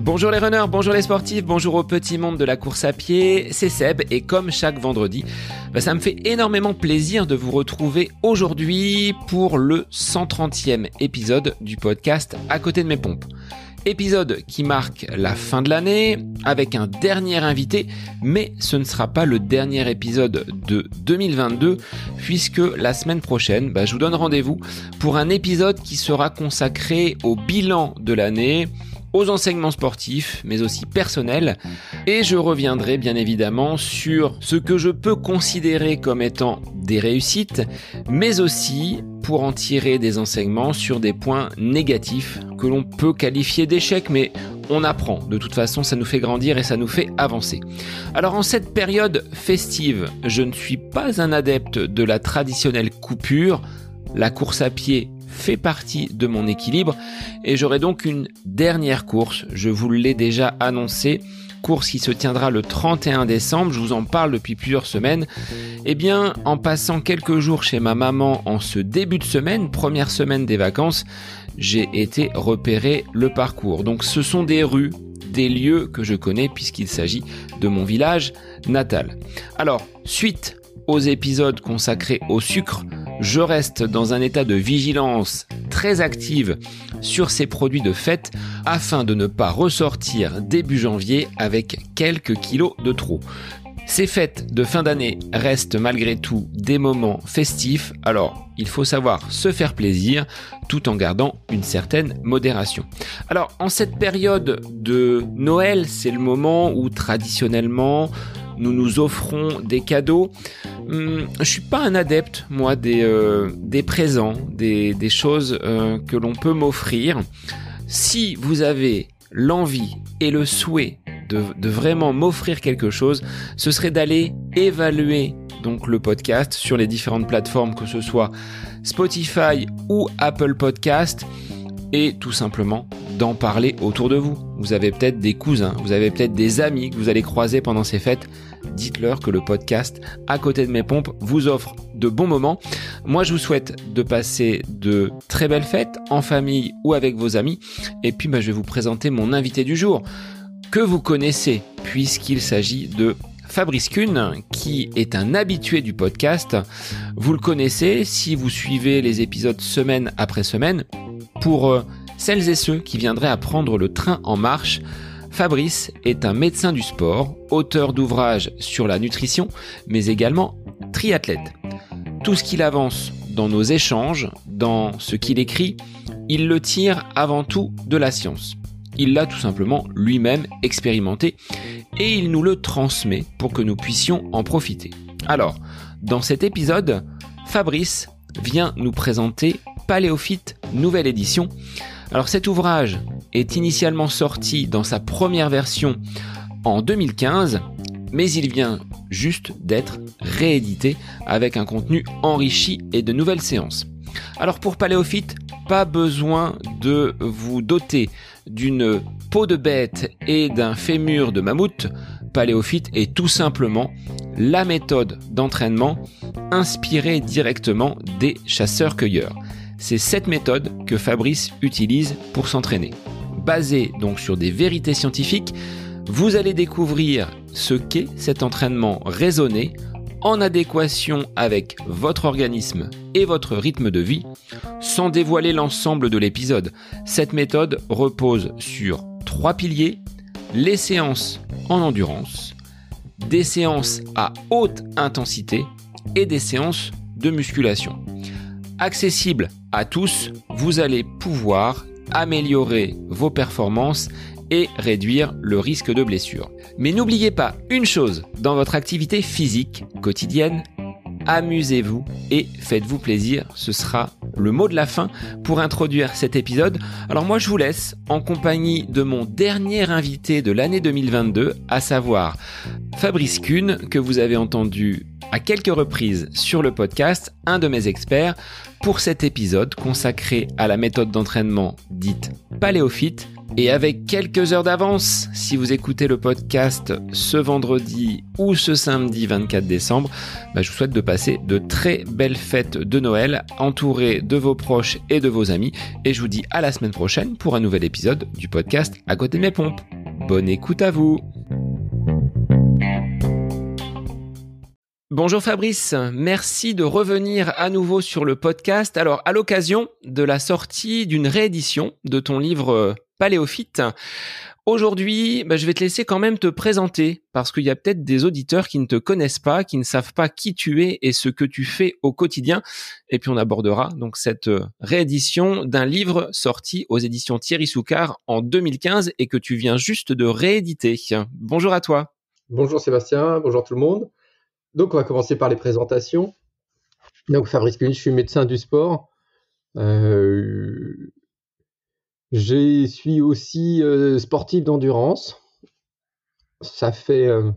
Bonjour les runners, bonjour les sportifs, bonjour au petit monde de la course à pied, c'est Seb et comme chaque vendredi, bah, ça me fait énormément plaisir de vous retrouver aujourd'hui pour le 130e épisode du podcast À côté de mes pompes. Épisode qui marque la fin de l'année avec un dernier invité, mais ce ne sera pas le dernier épisode de 2022 puisque la semaine prochaine, bah, je vous donne rendez-vous pour un épisode qui sera consacré au bilan de l'année, aux enseignements sportifs, mais aussi personnels. Et je reviendrai bien évidemment sur ce que je peux considérer comme étant des réussites, mais aussi pour en tirer des enseignements sur des points négatifs que l'on peut qualifier d'échecs, mais on apprend. De toute façon, ça nous fait grandir et ça nous fait avancer. Alors en cette période festive, je ne suis pas un adepte de la traditionnelle coupure. La course à pied fait partie de mon équilibre et j'aurai donc une dernière course, je vous l'ai déjà annoncé, course qui se tiendra le 31 décembre, je vous en parle depuis plusieurs semaines. Eh bien, en passant quelques jours chez ma maman en ce début de semaine, première semaine des vacances, j'ai été repérer le parcours. Donc ce sont des rues, des lieux que je connais puisqu'il s'agit de mon village natal. Alors, suite aux épisodes consacrés au sucre, je reste dans un état de vigilance très active sur ces produits de fête afin de ne pas ressortir début janvier avec quelques kilos de trop. Ces fêtes de fin d'année restent malgré tout des moments festifs, alors il faut savoir se faire plaisir tout en gardant une certaine modération. Alors en cette période de Noël, c'est le moment où traditionnellement nous nous offrons des cadeaux. Hum, je suis pas un adepte, moi, des, euh, présents, des, des choses euh, que l'on peut m'offrir. Si vous avez l'envie et le souhait de, de vraiment m'offrir quelque chose, ce serait d'aller évaluer donc le podcast sur les différentes plateformes, que ce soit Spotify ou Apple Podcast, et tout simplement d'en parler autour de vous. Vous avez peut-être des cousins, vous avez peut-être des amis que vous allez croiser pendant ces fêtes. Dites-leur que le podcast à côté de mes pompes vous offre de bons moments. Moi, je vous souhaite de passer de très belles fêtes en famille ou avec vos amis. Et puis, bah, je vais vous présenter mon invité du jour que vous connaissez puisqu'il s'agit de Fabrice Kuhn, qui est un habitué du podcast. Vous le connaissez si vous suivez les épisodes semaine après semaine. Pour euh, celles et ceux qui viendraient à prendre le train en marche, Fabrice est un médecin du sport, auteur d'ouvrages sur la nutrition, mais également triathlète. Tout ce qu'il avance dans nos échanges, dans ce qu'il écrit, il le tire avant tout de la science. Il l'a tout simplement lui-même expérimenté et il nous le transmet pour que nous puissions en profiter. Alors, dans cet épisode, Fabrice vient nous présenter Paléophyte nouvelle édition alors cet ouvrage est initialement sorti dans sa première version en 2015, mais il vient juste d'être réédité avec un contenu enrichi et de nouvelles séances. Alors pour Paléophyte, pas besoin de vous doter d'une peau de bête et d'un fémur de mammouth. Paléophyte est tout simplement la méthode d'entraînement inspirée directement des chasseurs-cueilleurs. C'est cette méthode que Fabrice utilise pour s'entraîner. Basée donc sur des vérités scientifiques, vous allez découvrir ce qu'est cet entraînement raisonné en adéquation avec votre organisme et votre rythme de vie, sans dévoiler l'ensemble de l'épisode. Cette méthode repose sur trois piliers, les séances en endurance, des séances à haute intensité et des séances de musculation accessible à tous, vous allez pouvoir améliorer vos performances et réduire le risque de blessure. Mais n'oubliez pas une chose dans votre activité physique quotidienne, amusez-vous et faites-vous plaisir. Ce sera le mot de la fin pour introduire cet épisode. Alors moi je vous laisse en compagnie de mon dernier invité de l'année 2022, à savoir Fabrice Kuhn, que vous avez entendu à quelques reprises sur le podcast, un de mes experts, pour cet épisode consacré à la méthode d'entraînement dite paléophyte, Et avec quelques heures d'avance, si vous écoutez le podcast ce vendredi ou ce samedi 24 décembre, bah, je vous souhaite de passer de très belles fêtes de Noël, entourés de vos proches et de vos amis. Et je vous dis à la semaine prochaine pour un nouvel épisode du podcast À côté de mes pompes. Bonne écoute à vous Bonjour Fabrice, merci de revenir à nouveau sur le podcast. Alors, à l'occasion de la sortie d'une réédition de ton livre euh, Paléophyte, aujourd'hui, bah, je vais te laisser quand même te présenter parce qu'il y a peut-être des auditeurs qui ne te connaissent pas, qui ne savent pas qui tu es et ce que tu fais au quotidien. Et puis on abordera donc cette euh, réédition d'un livre sorti aux éditions Thierry Soucard en 2015 et que tu viens juste de rééditer. Bonjour à toi. Bonjour Sébastien, bonjour tout le monde. Donc, on va commencer par les présentations. Donc, Fabrice Cuny, je suis médecin du sport. Euh, je suis aussi euh, sportif d'endurance. Ça fait euh,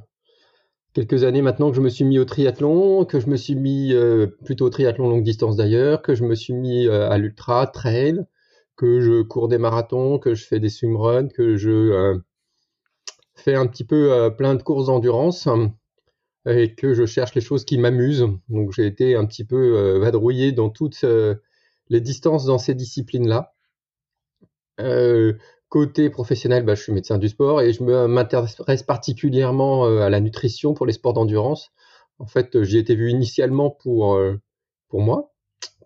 quelques années maintenant que je me suis mis au triathlon, que je me suis mis plutôt au triathlon longue distance d'ailleurs, que je me suis mis à l'ultra trail, que je cours des marathons, que je fais des swimruns, que je fais un petit peu plein de courses d'endurance et que je cherche les choses qui m'amusent. Donc j'ai été un petit peu euh, vadrouillé dans toutes euh, les distances dans ces disciplines-là. Euh, côté professionnel, bah, je suis médecin du sport et je m'intéresse particulièrement à la nutrition pour les sports d'endurance. En fait, j'y étais vu initialement pour, pour moi,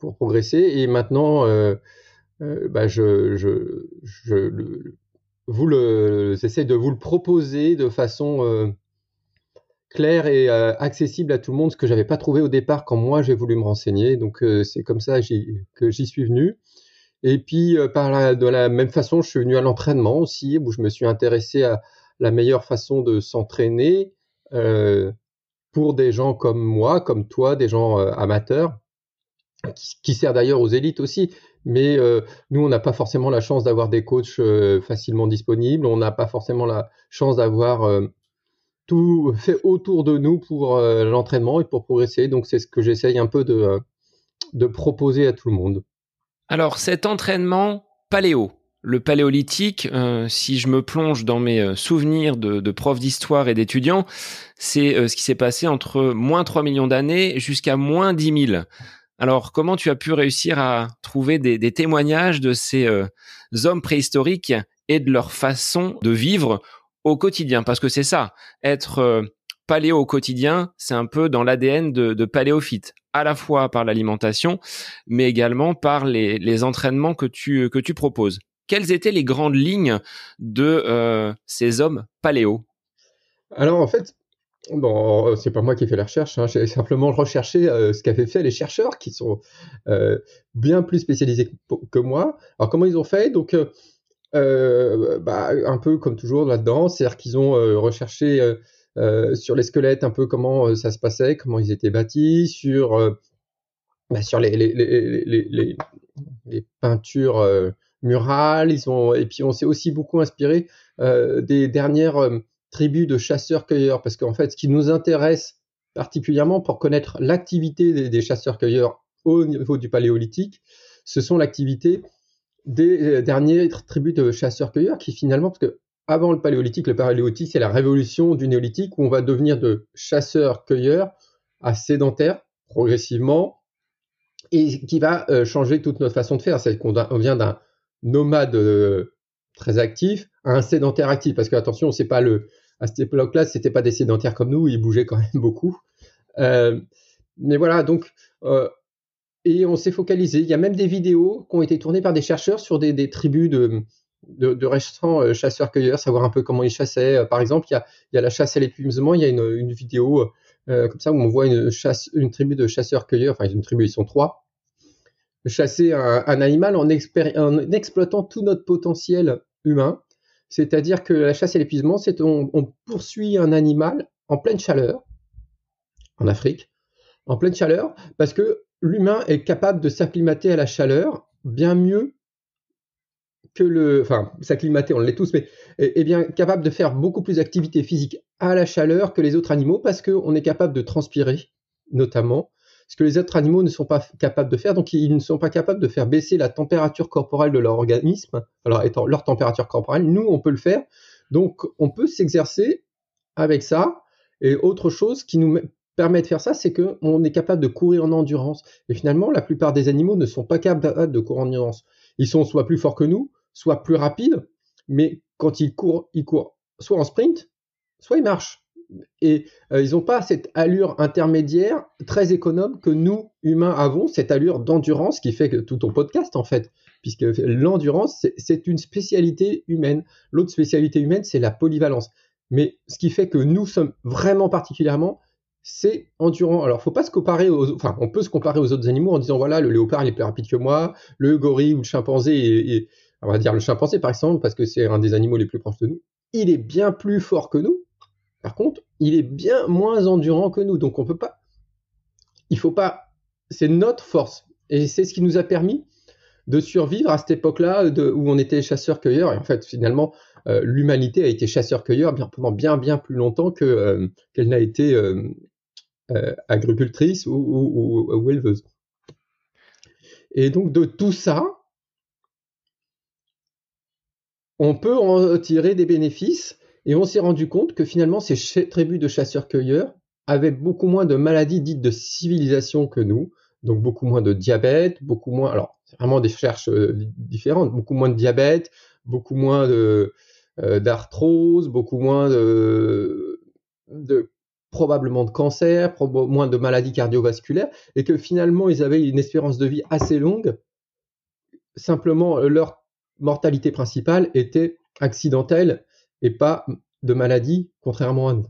pour progresser, et maintenant, bah, je, je, je vous le, j'essaie de vous le proposer de façon clair et euh, accessible à tout le monde, ce que j'avais pas trouvé au départ quand moi j'ai voulu me renseigner. Donc euh, c'est comme ça que j'y suis venu. Et puis euh, de la même façon, je suis venu à l'entraînement aussi, où je me suis intéressé à la meilleure façon de s'entraîner pour des gens comme moi, comme toi, des gens amateurs, qui, qui sert d'ailleurs aux élites aussi. Mais nous, on n'a pas forcément la chance d'avoir des coachs facilement disponibles. On n'a pas forcément la chance d'avoir tout fait autour de nous pour euh, l'entraînement et pour progresser. Donc c'est ce que j'essaye un peu de, euh, de proposer à tout le monde. Alors cet entraînement paléo, le paléolithique, euh, si je me plonge dans mes souvenirs de, de prof d'histoire et d'étudiants, c'est ce qui s'est passé entre moins 3 millions d'années jusqu'à moins 10 000. Alors comment tu as pu réussir à trouver des témoignages de ces hommes préhistoriques et de leur façon de vivre au quotidien, parce que c'est ça, être euh, paléo au quotidien, c'est un peu dans l'ADN de, de, paléophyte, à la fois par l'alimentation, mais également par les, entraînements que tu, que tu proposes. Quelles étaient les grandes lignes de euh, ces hommes paléo? Alors en fait, bon, c'est pas moi qui ai fait la recherche, hein, j'ai simplement recherché euh, ce qu'avaient fait les chercheurs qui sont bien plus spécialisés que, moi. Alors comment ils ont fait? Donc euh, bah, un peu comme toujours là-dedans, c'est-à-dire qu'ils ont euh, recherché euh, sur les squelettes un peu comment ça se passait, comment ils étaient bâtis, sur, bah, sur les, les, les, les peintures murales. Ils ont, et puis on s'est aussi beaucoup inspiré des dernières tribus de chasseurs-cueilleurs, parce qu'en fait, ce qui nous intéresse particulièrement pour connaître l'activité des chasseurs-cueilleurs au niveau du paléolithique, ce sont l'activité des euh, dernières tribus de chasseurs-cueilleurs qui finalement, parce que avant le paléolithique, le paléolithique, c'est la révolution du néolithique où on va devenir de chasseurs-cueilleurs à sédentaires progressivement et qui va euh, changer toute notre façon de faire. C'est qu'on vient d'un nomade euh, très actif à un sédentaire actif. Parce que attention, c'est pas le à cette époque-là, c'était pas des sédentaires comme nous, ils bougeaient quand même beaucoup. mais voilà, donc et on s'est focalisé. Il y a même des vidéos qui ont été tournées par des chercheurs sur des, tribus de, récents euh, chasseurs-cueilleurs, savoir un peu comment ils chassaient. Euh, par exemple, il y a, la chasse à l'épuisement, il y a une, vidéo euh, comme ça où on voit une, tribu de chasseurs-cueilleurs, enfin une tribu, ils sont trois, chasser un, animal en, en, exploitant tout notre potentiel humain. C'est-à-dire que la chasse à l'épuisement, c'est on, on poursuit un animal en pleine chaleur, en Afrique, en pleine chaleur, parce que l'humain est capable de s'acclimater à la chaleur bien mieux que le, enfin, s'acclimater, on l'est tous, mais est, bien capable de faire beaucoup plus d'activité physique à la chaleur que les autres animaux parce qu'on est capable de transpirer, notamment. ce que les autres animaux ne sont pas capables de faire. Donc, ils ne sont pas capables de faire baisser la température corporelle de leur organisme. Alors, étant leur température corporelle, nous, on peut le faire. Donc, on peut s'exercer avec ça. Et autre chose qui nous permet de faire ça, c'est qu'on est capable de courir en endurance. Et finalement, la plupart des animaux ne sont pas capables de courir en endurance. Ils sont soit plus forts que nous, soit plus rapides, mais quand ils courent, ils courent soit en sprint, soit ils marchent. Et euh, ils n'ont pas cette allure intermédiaire très économe que nous, humains, avons, cette allure d'endurance qui fait que tout ton podcast, en fait, puisque l'endurance, c'est une spécialité humaine. L'autre spécialité humaine, c'est la polyvalence. Mais ce qui fait que nous sommes vraiment particulièrement, c'est endurant. Alors, faut pas se comparer aux, enfin, on peut se comparer aux autres animaux en disant voilà, le léopard il est plus rapide que moi, le gorille ou le chimpanzé, et, on va dire le chimpanzé par exemple parce que c'est un des animaux les plus proches de nous, il est bien plus fort que nous. Par contre, il est bien moins endurant que nous. Donc, on peut pas, il faut pas, c'est notre force et c'est ce qui nous a permis de survivre à cette époque-là où on était chasseurs-cueilleurs. Et en fait, finalement, euh, l'humanité a été chasseur-cueilleur pendant bien, bien plus longtemps que, euh, qu'elle n'a été euh, agricultrice ou, éleveuse. Et donc, de tout ça, on peut en tirer des bénéfices. Et on s'est rendu compte que finalement, ces tribus de chasseurs-cueilleurs avaient beaucoup moins de maladies dites de civilisation que nous, donc beaucoup moins de diabète, beaucoup moins, alors c'est vraiment des recherches différentes, beaucoup moins de diabète, beaucoup moins de, euh, d'arthrose, beaucoup moins de, probablement de cancer, moins de maladies cardiovasculaires, et que finalement ils avaient une espérance de vie assez longue. Simplement, euh, leur mortalité principale était accidentelle et pas de maladie, contrairement à nous.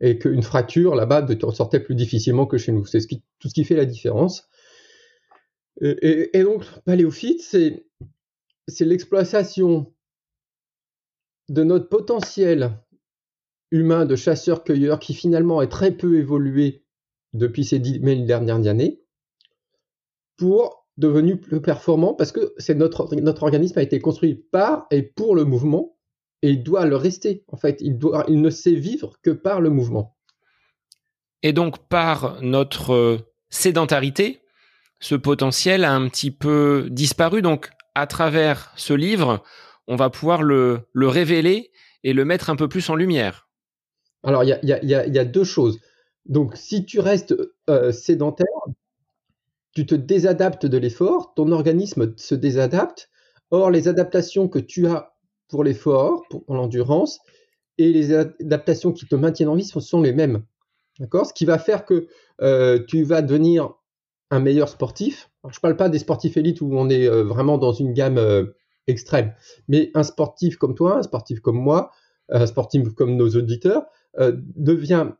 Et qu'une fracture là-bas sortait plus difficilement que chez nous. C'est tout ce qui fait la différence. Et, et donc, paléophyte, c'est l'exploitation de notre potentiel humain de chasseur-cueilleur qui finalement est très peu évolué depuis ces dix dernières années pour devenir plus performant parce que notre, organisme a été construit par et pour le mouvement et il doit le rester. En fait, il, ne sait vivre que par le mouvement. Et donc par notre sédentarité, ce potentiel a un petit peu disparu. Donc à travers ce livre, on va pouvoir le, révéler et le mettre un peu plus en lumière Alors, il y a, deux choses. Donc, si tu restes euh, sédentaire, tu te désadaptes de l'effort, ton organisme se désadapte. Or, les adaptations que tu as pour l'effort, pour, l'endurance, et les adaptations qui te maintiennent en vie sont, les mêmes. D'accord? Ce qui va faire que euh, tu vas devenir un meilleur sportif. je ne parle pas des sportifs élites où on est euh, vraiment dans une gamme extrême. Mais un sportif comme toi, un sportif comme moi, un sportif comme nos auditeurs, devient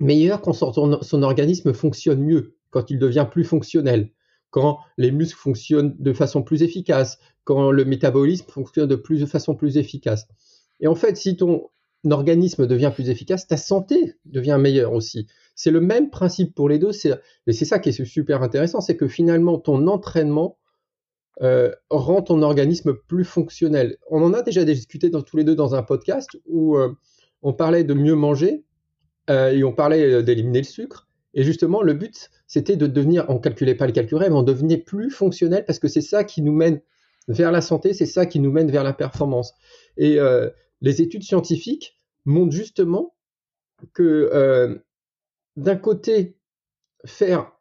meilleur quand son, organisme fonctionne mieux, quand il devient plus fonctionnel, quand les muscles fonctionnent de façon plus efficace, quand le métabolisme fonctionne de façon plus efficace. Et en fait, si ton organisme devient plus efficace, ta santé devient meilleure aussi. C'est le même principe pour les deux. Et c'est ça qui est super intéressant, c'est que finalement, ton entraînement euh, rend ton organisme plus fonctionnel. On en a déjà discuté dans, tous les deux dans un podcast où euh, on parlait de mieux manger euh, et on parlait d'éliminer le sucre. Et justement, le but, c'était de devenir, on calculait pas le calculer, mais on devenait plus fonctionnel parce que c'est ça qui nous mène vers la santé, c'est ça qui nous mène vers la performance. Et les études scientifiques montrent justement que d'un côté, faire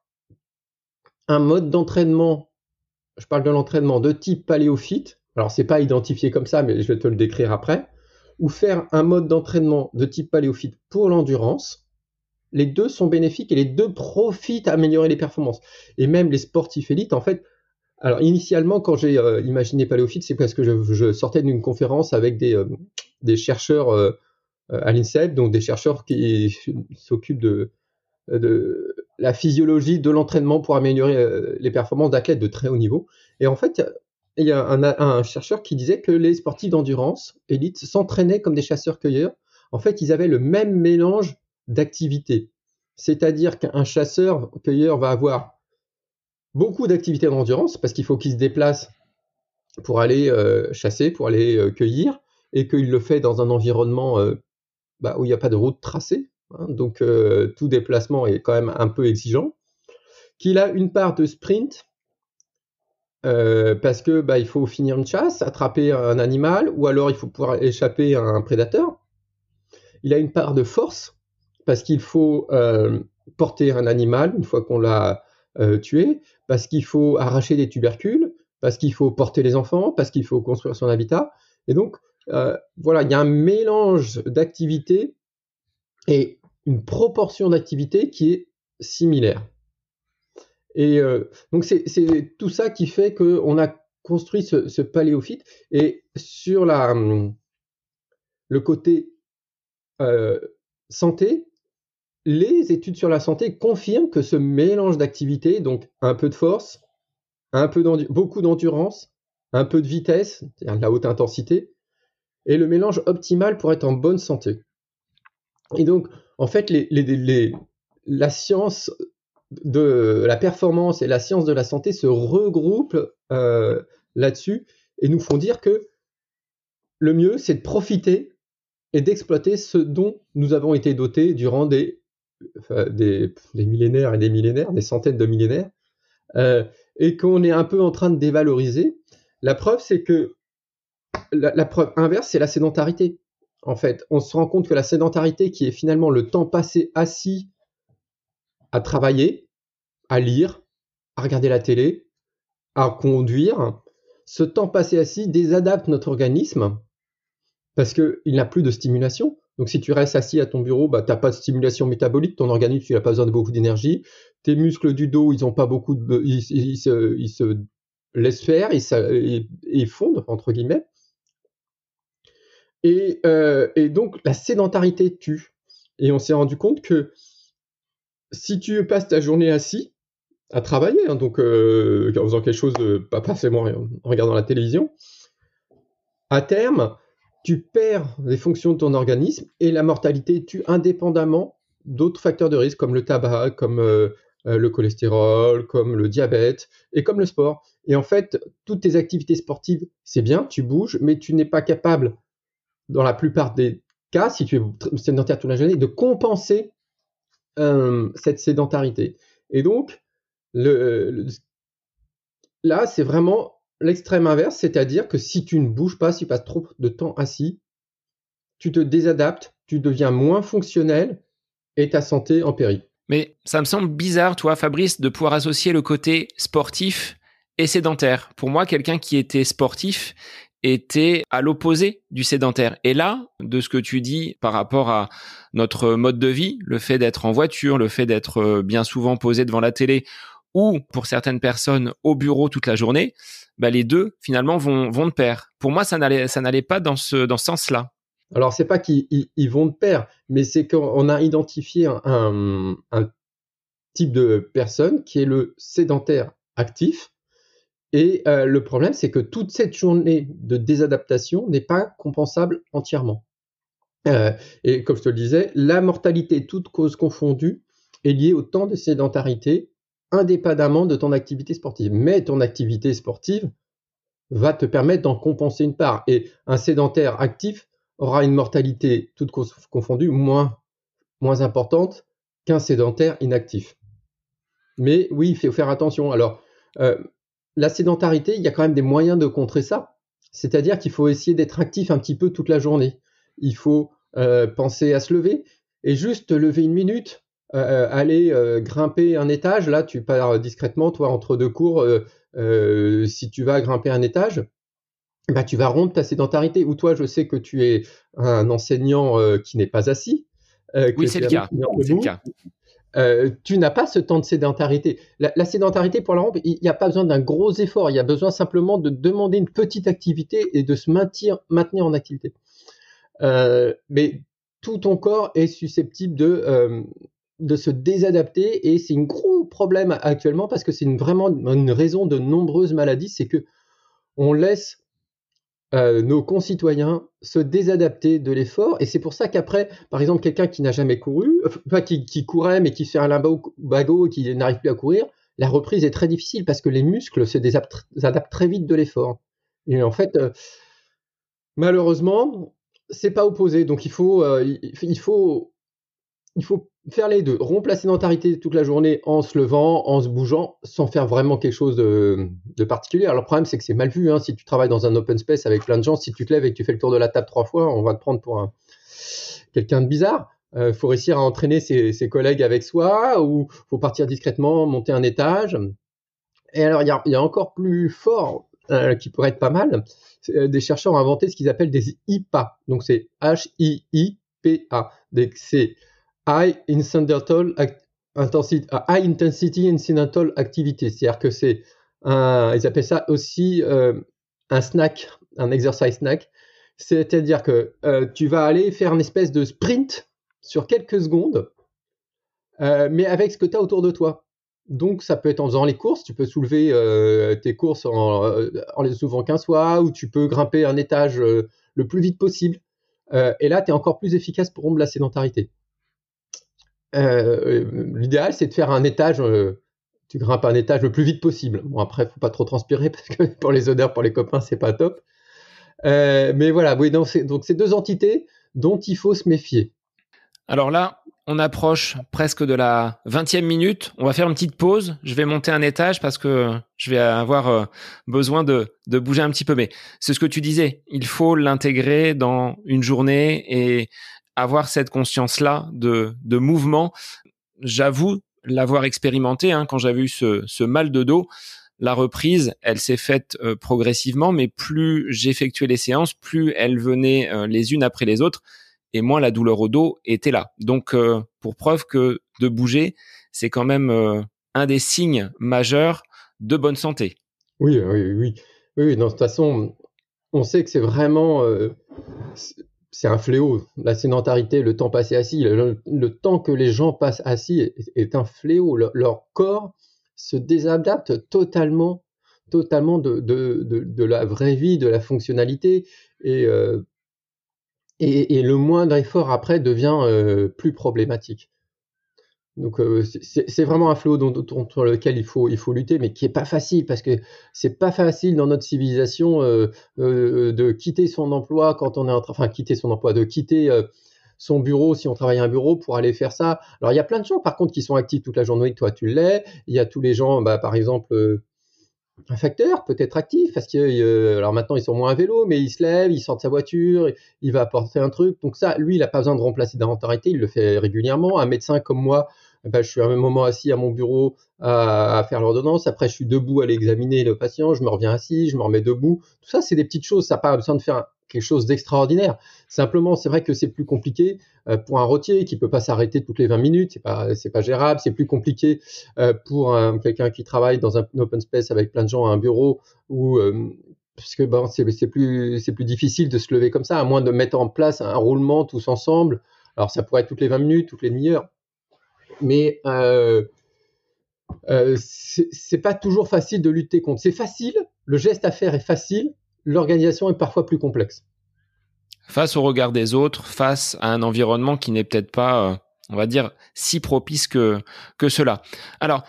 un mode d'entraînement je parle de l'entraînement de type paléophyte, alors c'est pas identifié comme ça, mais je vais te le décrire après, ou faire un mode d'entraînement de type paléophyte pour l'endurance, les deux sont bénéfiques et les deux profitent à améliorer les performances. Et même les sportifs élites, en fait, alors initialement, quand j'ai euh, imaginé paléophyte, c'est parce que je, sortais d'une conférence avec des, euh, des chercheurs euh, à l'INSEP, donc des chercheurs qui s'occupent de, de la physiologie de l'entraînement pour améliorer les performances d'athlètes de très haut niveau. Et en fait, il y a un, chercheur qui disait que les sportifs d'endurance élite s'entraînaient comme des chasseurs-cueilleurs. En fait, ils avaient le même mélange d'activités. C'est-à-dire qu'un chasseur-cueilleur va avoir beaucoup d'activités d'endurance parce qu'il faut qu'il se déplace pour aller euh, chasser, pour aller euh, cueillir, et qu'il le fait dans un environnement bah, où il n'y a pas de route tracée, Hein, donc euh, tout déplacement est quand même un peu exigeant. qu'il a une part de sprint euh, parce que bah, il faut finir une chasse, attraper un animal, ou alors il faut pouvoir échapper à un prédateur. Il a une part de force parce qu'il faut euh, porter un animal une fois qu'on l'a euh, tué, parce qu'il faut arracher des tubercules, parce qu'il faut porter les enfants, parce qu'il faut construire son habitat. Et donc voilà, il y a un mélange d'activités et une proportion d'activités qui est similaire. Et euh, donc c'est tout ça qui fait qu'on a construit ce, paléophyte. Et sur hum, le côté euh, santé, les études sur la santé confirment que ce mélange d'activités, donc un peu de force, un peu beaucoup d'endurance, un peu de vitesse, de la haute intensité, est le mélange optimal pour être en bonne santé. Et donc, en fait, la science de la performance et la science de la santé se regroupent euh, là-dessus et nous font dire que le mieux, c'est de profiter et d'exploiter ce dont nous avons été dotés durant des, millénaires et des millénaires, des centaines de millénaires, euh, et qu'on est un peu en train de dévaloriser. La preuve, c'est que la preuve inverse, c'est la sédentarité. En fait, on se rend compte que la sédentarité, qui est finalement le temps passé assis à travailler, à lire, à regarder la télé, à conduire. Ce temps passé assis désadapte notre organisme parce qu'il n'a plus de stimulation. Donc si tu restes assis à ton bureau, bah, tu n'as pas de stimulation métabolique, ton organisme n'a pas besoin de beaucoup d'énergie, tes muscles du dos, ils ont pas beaucoup. Ils, se, laissent faire, ils, fondent, entre guillemets. Et, euh, et, donc la sédentarité tue. Et on s'est rendu compte que si tu passes ta journée assis à travailler, hein, donc euh, en faisant quelque chose, de, pas forcément en regardant la télévision, à terme, tu perds les fonctions de ton organisme et la mortalité tue indépendamment d'autres facteurs de risque comme le tabac, comme euh, euh, le cholestérol, comme le diabète et comme le sport. Et en fait, toutes tes activités sportives, c'est bien, tu bouges, mais tu n'es pas capable, dans la plupart des cas, si tu es sédentaire toute la journée, de compenser euh, cette sédentarité. Et donc, là, c'est vraiment l'extrême inverse, c'est-à-dire que si tu ne bouges pas, si tu passes trop de temps assis, tu te désadaptes, tu deviens moins fonctionnel et ta santé en péril. Mais ça me semble bizarre, toi, Fabrice, de pouvoir associer le côté sportif et sédentaire. Pour moi, quelqu'un qui était sportif était à l'opposé du sédentaire. Et là, de ce que tu dis par rapport à notre mode de vie, le fait d'être en voiture, le fait d'être euh, bien souvent posé devant la télé ou pour certaines personnes au bureau toute la journée, bah les deux finalement vont, de pair. Pour moi, ça n'allait, pas dans ce, sens-là. Alors, c'est pas qu'ils vont de pair, mais c'est qu'on a identifié un type de personne qui est le sédentaire actif, et euh, le problème, c'est que toute cette journée de désadaptation n'est pas compensable entièrement. Euh, et comme je te le disais, la mortalité, toute cause confondue, est liée au temps de sédentarité, indépendamment de ton activité sportive. Mais ton activité sportive va te permettre d'en compenser une part. Et un sédentaire actif aura une mortalité, toute cause confondue, moins, importante qu'un sédentaire inactif. Mais oui, il faut faire attention. Alors, euh, la sédentarité, il y a quand même des moyens de contrer ça. C'est-à-dire qu'il faut essayer d'être actif un petit peu toute la journée. Il faut euh, penser à se lever et juste lever une minute, euh, euh, aller grimper un étage. Là, tu pars discrètement, toi, entre deux cours. si tu vas grimper un étage, bah, tu vas rompre ta sédentarité. Ou toi, je sais que tu es un enseignant qui n'est pas assis. oui, c'est le cas. Euh, tu n'as pas ce temps de sédentarité. La, sédentarité pour la rampe, il n'y a pas besoin d'un gros effort, il y a besoin simplement de demander une petite activité et de se maintenir, maintenir en activité. Euh, mais tout ton corps est susceptible de, euh, de se désadapter et c'est un gros problème actuellement parce que c'est vraiment une raison de nombreuses maladies, c'est que on laisse euh, nos concitoyens se désadapter de l'effort. Et c'est pour ça qu'après, par exemple, quelqu'un qui n'a jamais couru, enfin, qui, courait mais qui fait un limbago et qui n'arrive plus à courir, la reprise est très difficile parce que les muscles se désadaptent très vite de l'effort. Et en fait, euh, malheureusement, c'est pas opposé. Donc il faut, euh, il, faut, il faut faire les deux, rompre la sédentarité toute la journée en se levant, en se bougeant, sans faire vraiment quelque chose de, particulier. Alors le problème, c'est que c'est mal vu. Hein. Si tu travailles dans un open space avec plein de gens, si tu te lèves et que tu fais le tour de la table trois fois, on va te prendre pour un, quelqu'un de bizarre. Il euh, faut réussir à entraîner ses, collègues avec soi, ou faut partir discrètement, monter un étage. Et alors, il y a, encore plus fort, euh, qui pourrait être pas mal, euh, des chercheurs ont inventé ce qu'ils appellent des IPA. Donc c'est H-I-I-P-A. C'est High Incidental Intensity, High Intensity Incidental Activity. C'est-à-dire que c'est un, ils appellent ça aussi un snack, un exercise snack. C'est-à-dire que tu vas aller faire une espèce de sprint sur quelques secondes, euh, mais avec ce que tu as autour de toi. Donc, ça peut être en faisant les courses, tu peux soulever euh, tes courses en, les soulevant 15 fois, ou tu peux grimper un étage euh, le plus vite possible. et là, tu es encore plus efficace pour rompre la sédentarité. L'idéal, c'est de faire un étage, tu grimpes un étage le plus vite possible. Bon, après, faut pas trop transpirer parce que pour les odeurs, pour les copains, c'est pas top. mais voilà, oui, donc c'est deux entités dont il faut se méfier. Alors là, on approche presque de la 20e minute. On va faire une petite pause. Je vais monter un étage parce que je vais avoir euh, besoin de, bouger un petit peu. Mais c'est ce que tu disais. Il faut l'intégrer dans une journée et avoir cette conscience-là de, mouvement. J'avoue l'avoir expérimenté hein, quand j'avais eu ce, mal de dos. La reprise, elle s'est faite euh, progressivement, mais plus j'effectuais les séances, plus elles venaient euh, les unes après les autres et moins la douleur au dos était là. Donc, euh, pour preuve que de bouger, c'est quand même un des signes majeurs de bonne santé. Oui, oui, oui. Oui, de toute façon, on sait que c'est vraiment... Euh, c'est un fléau. La sédentarité, le temps passé assis, le, temps que les gens passent assis est, un fléau. leur corps se désadapte totalement, totalement de, la vraie vie, de la fonctionnalité. Et et, le moindre effort après devient euh, plus problématique. Donc euh, c'est vraiment un flot contre lequel il faut, il faut lutter, mais qui est pas facile parce que c'est pas facile dans notre civilisation euh, de quitter son emploi quand on est en train, enfin quitter son emploi, de quitter son bureau si on travaille à un bureau pour aller faire ça. Alors il y a plein de gens par contre qui sont actifs toute la journée, toi tu l'es. Il y a tous les gens, bah, par exemple un facteur peut-être actif parce que euh, alors maintenant ils sont moins à vélo mais il se lève, il sort de sa voiture, il va apporter un truc. Donc ça, lui, il n'a pas besoin de remplacer d'arrêté, il le fait régulièrement. Un médecin comme moi, ben, je suis à un moment assis à mon bureau à, à faire l'ordonnance. Après, je suis debout à l'examiner le patient, je me reviens assis, je me remets debout. Tout ça, c'est des petites choses. Ça n'a pas besoin de faire quelque chose d'extraordinaire. Simplement, c'est vrai que c'est plus compliqué euh, pour un rotier qui peut pas s'arrêter toutes les 20 minutes, c'est pas c'est pas gérable, c'est plus compliqué euh, pour quelqu'un qui travaille dans un open space avec plein de gens à un bureau ou euh, parce que c'est plus c'est plus difficile de se lever comme ça à moins de mettre en place un roulement tous ensemble. Alors ça pourrait être toutes les 20 minutes, toutes les demi-heures. Mais euh, euh, c'est pas toujours facile de lutter contre. C'est facile, le geste à faire est facile, l'organisation est parfois plus complexe. Face au regard des autres, face à un environnement qui n'est peut-être pas, euh, on va dire, si propice que, que cela. Alors,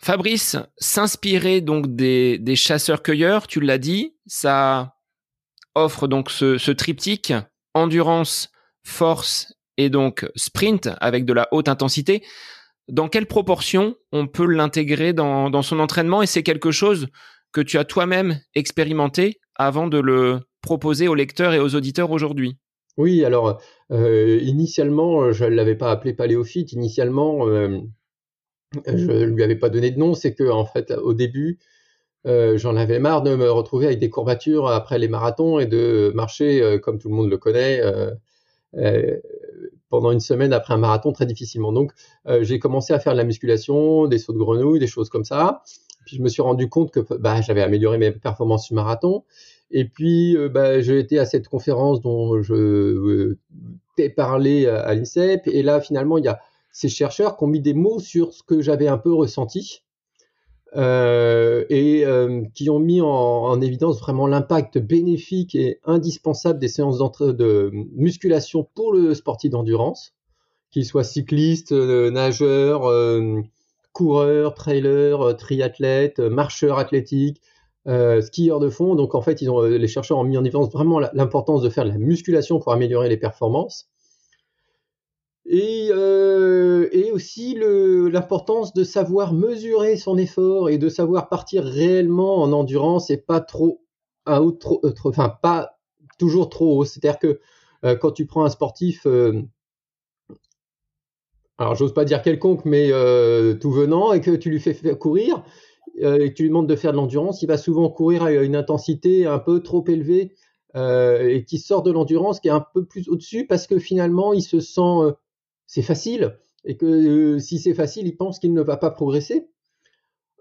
Fabrice, s'inspirer donc des, des chasseurs-cueilleurs, tu l'as dit, ça offre donc ce, ce triptyque endurance, force et donc sprint avec de la haute intensité. Dans quelle proportion on peut l'intégrer dans, son entraînement? Et c'est quelque chose que tu as toi-même expérimenté avant de le proposer aux lecteurs et aux auditeurs aujourd'hui? Oui, alors euh, initialement, je ne l'avais pas appelé paléophyte. Initialement, euh, je ne lui avais pas donné de nom. C'est que en fait, au début, euh, j'en avais marre de me retrouver avec des courbatures après les marathons et de marcher, comme tout le monde le connaît, pendant une semaine après un marathon très difficilement. Donc, j'ai commencé à faire de la musculation, des sauts de grenouille, des choses comme ça. Puis je me suis rendu compte que bah, j'avais amélioré mes performances sur marathon. Et puis, euh, bah, j'ai été à cette conférence dont je euh, t'ai parlé à, l'INSEP. Et là, finalement, il y a ces chercheurs qui ont mis des mots sur ce que j'avais un peu ressenti. Euh, et qui ont mis en, évidence vraiment l'impact bénéfique et indispensable des séances de musculation pour le sportif d'endurance, qu'il soit cycliste, nageur, coureur, trailer, triathlète, marcheur athlétique, euh, skieurs de fond. Donc en fait, euh, les chercheurs ont mis en évidence vraiment l'importance de faire de la musculation pour améliorer les performances. Et, euh, et aussi l'importance de savoir mesurer son effort et de savoir partir réellement en endurance et pas trop à haut, trop, enfin pas toujours trop haut. C'est-à-dire que quand tu prends un sportif alors j'ose pas dire quelconque, mais euh, tout venant, et que tu lui fais courir, euh, et que tu lui demandes de faire de l'endurance, il va souvent courir à une intensité un peu trop élevée euh, et qui sort de l'endurance, qui est un peu plus au-dessus, parce que finalement il se sent c'est facile, et que si c'est facile, il pense qu'il ne va pas progresser.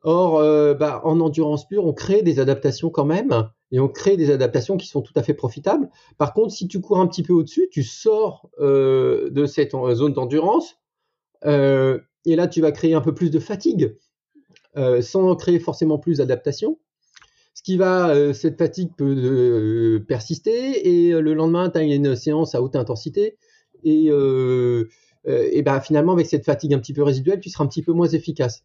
Or, bah, en endurance pure, on crée des adaptations quand même, et on crée des adaptations qui sont tout à fait profitables. Par contre, si tu cours un petit peu au-dessus, tu sors de cette zone d'endurance, euh, et là, tu vas créer un peu plus de fatigue euh, sans créer forcément plus d'adaptation. Ce qui va, euh, cette fatigue peut persister et le lendemain, tu as une séance à haute intensité et, et ben, finalement, avec cette fatigue un petit peu résiduelle, tu seras un petit peu moins efficace.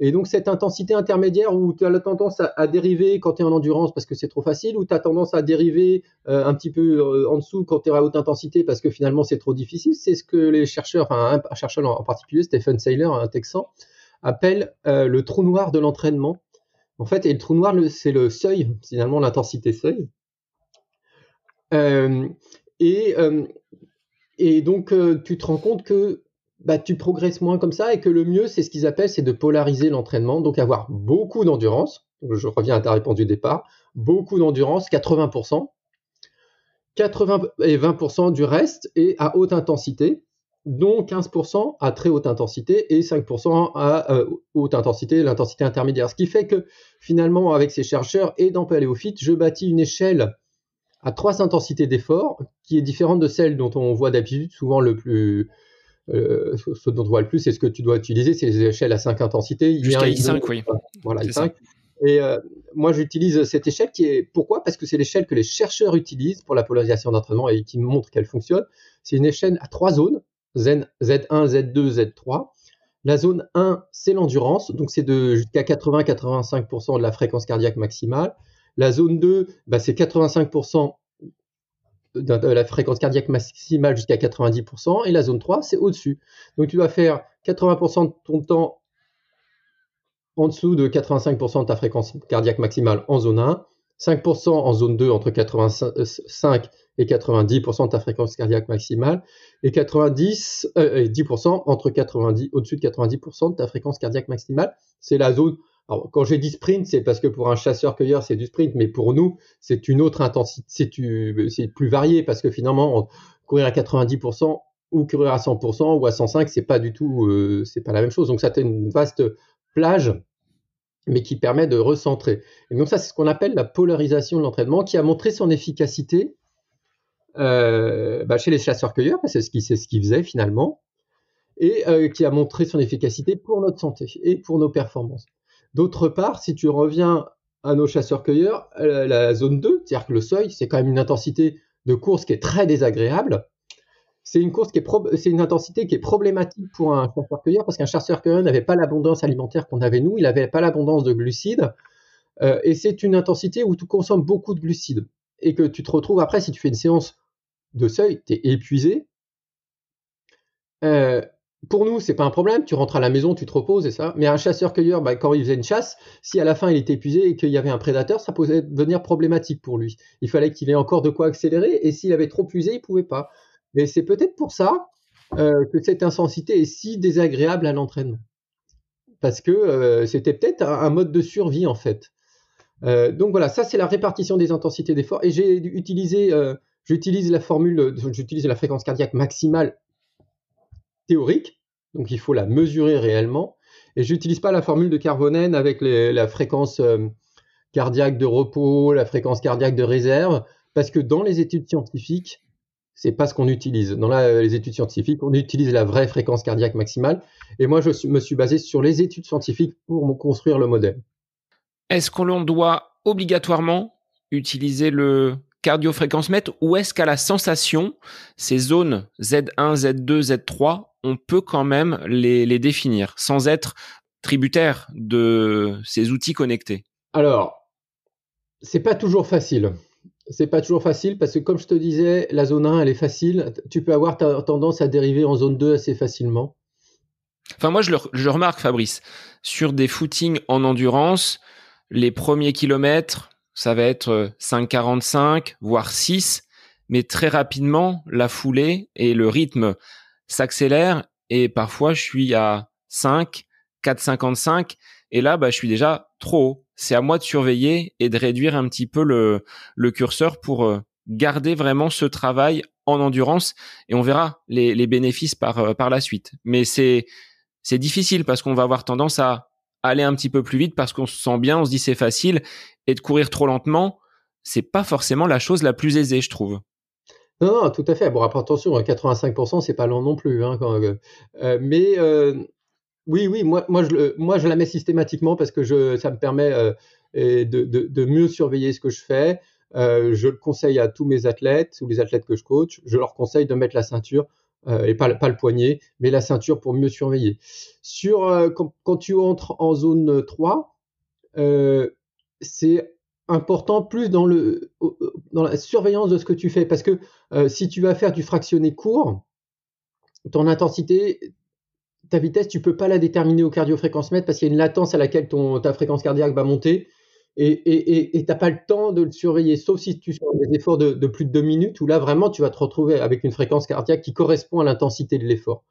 Et donc cette intensité intermédiaire où tu as la tendance à, dériver quand tu es en endurance parce que c'est trop facile, ou tu as tendance à dériver euh, un petit peu euh, en dessous quand tu es à haute intensité parce que finalement c'est trop difficile, c'est ce que les chercheurs, enfin un chercheur en particulier, Stephen Seiler, un Texan, appelle euh, le trou noir de l'entraînement. En fait, et le trou noir, c'est le seuil, finalement l'intensité seuil. et, et donc tu te rends compte que bah, tu progresses moins comme ça et que le mieux, c'est ce qu'ils appellent, c'est de polariser l'entraînement, donc avoir beaucoup d'endurance. Je reviens à ta réponse du départ. Beaucoup d'endurance, 80%. 80 et 20% du reste est à haute intensité, dont 15% à très haute intensité et 5% à euh, haute intensité, l'intensité intermédiaire. Ce qui fait que finalement, avec ces chercheurs et dans Paléophyte, je bâtis une échelle à trois intensités d'effort qui est différente de celle dont on voit d'habitude, souvent le plus, euh, ce dont on voit le plus, c'est ce que tu dois utiliser, c'est les échelles à 5 intensités. Jusqu'à I5, oui. Voilà, I5. Et euh, moi, j'utilise cette échelle qui est pourquoi? Parce que c'est l'échelle que les chercheurs utilisent pour la polarisation d'entraînement et qui montre qu'elle fonctionne. C'est une échelle à trois zones Z, Z1, Z2, Z3. La zone 1, c'est l'endurance, donc c'est de jusqu'à 80-85% de la fréquence cardiaque maximale. La zone 2, bah, c'est 85% de la fréquence cardiaque maximale jusqu'à 90%, et la zone 3, c'est au-dessus. Donc tu dois faire 80% de ton temps en dessous de 85% de ta fréquence cardiaque maximale en zone 1, 5% en zone 2 entre 85 et 90% de ta fréquence cardiaque maximale, et 90 euh, et 10% entre 90 au-dessus de 90% de ta fréquence cardiaque maximale. C'est la zone alors, quand j'ai dit sprint, c'est parce que pour un chasseur-cueilleur, c'est du sprint, mais pour nous, c'est une autre intensité, c'est plus varié parce que finalement, courir à 90% ou courir à 100% ou à 105, c'est pas du tout, euh, c'est pas la même chose. Donc, ça, c'est une vaste plage, mais qui permet de recentrer. Et donc, ça, c'est ce qu'on appelle la polarisation de l'entraînement, qui a montré son efficacité euh, bah, chez les chasseurs-cueilleurs, parce que c'est ce qu'ils faisaient finalement, et euh, qui a montré son efficacité pour notre santé et pour nos performances. D'autre part, si tu reviens à nos chasseurs-cueilleurs, euh, la zone 2, c'est-à-dire que le seuil, c'est quand même une intensité de course qui est très désagréable. C'est une intensité qui est problématique pour un chasseur-cueilleur parce qu'un chasseur-cueilleur n'avait pas l'abondance alimentaire qu'on avait nous, il n'avait pas l'abondance de glucides. Euh, et c'est une intensité où tu consommes beaucoup de glucides et que tu te retrouves après, si tu fais une séance de seuil, tu es épuisé. Euh, pour nous, c'est pas un problème. Tu rentres à la maison, tu te reposes et ça. Mais un chasseur-cueilleur, bah, quand il faisait une chasse, si à la fin il était épuisé et qu'il y avait un prédateur, ça pouvait devenir problématique pour lui. Il fallait qu'il ait encore de quoi accélérer et s'il avait trop usé, il pouvait pas. Et c'est peut-être pour ça euh, que cette intensité est si désagréable à l'entraînement. Parce que euh, c'était peut-être un, mode de survie en fait. Euh, donc voilà, ça c'est la répartition des intensités d'effort. Et j'ai utilisé, j'utilise la formule, j'utilise la fréquence cardiaque maximale théorique, donc il faut la mesurer réellement. Et j'utilise pas la formule de Carbonen avec la fréquence euh, cardiaque de repos, la fréquence cardiaque de réserve, parce que dans les études scientifiques, c'est pas ce qu'on utilise. Dans les études scientifiques, on utilise la vraie fréquence cardiaque maximale. Et moi, je me suis basé sur les études scientifiques pour construire le modèle. Est-ce qu'on doit obligatoirement utiliser le cardio-fréquence mètre ou est-ce qu'à la sensation, ces zones Z1, Z2, Z3 on peut quand même les, définir sans être tributaire de ces outils connectés? Alors, c'est pas toujours facile. c'est pas toujours facile parce que comme je te disais, la zone 1 elle est facile. Tu peux avoir tendance à dériver en zone 2 assez facilement. Enfin moi je le je remarque Fabrice sur des footings en endurance, les premiers kilomètres ça va être 5,45 voire 6, mais très rapidement la foulée et le rythme s'accélère et parfois je suis à 5, 4,55 et là bah je suis déjà trop haut c'est à moi de surveiller et de réduire un petit peu le, le curseur pour euh, garder vraiment ce travail en endurance et on verra les, les bénéfices par, euh, par la suite. Mais c'est, c'est difficile parce qu'on va avoir tendance à aller un petit peu plus vite parce qu'on se sent bien, on se dit c'est facile et de courir trop lentement, c'est pas forcément la chose la plus aisée, je trouve. Non, non, tout à fait. Bon, attention, 85%, c'est pas long non plus. Hein, quand, euh, mais oui, oui, moi, moi, je, la mets systématiquement parce que ça me permet euh, de, de, mieux surveiller ce que je fais. Euh, je le conseille à tous mes athlètes ou les athlètes que je coach. Je leur conseille de mettre la ceinture euh, et pas, le poignet, mais la ceinture pour mieux surveiller. Sur euh, quand, tu entres en zone 3, euh, c'est important plus dans la surveillance de ce que tu fais parce que si tu vas faire du fractionné court, ton intensité ta vitesse, tu peux pas la déterminer au cardiofréquence-mètre parce qu'il y a une latence à laquelle ta fréquence cardiaque va monter et tu n'as pas le temps de le surveiller, sauf si tu fais des efforts de, plus de deux minutes où là, vraiment, tu vas te retrouver avec une fréquence cardiaque qui correspond à l'intensité de l'effort.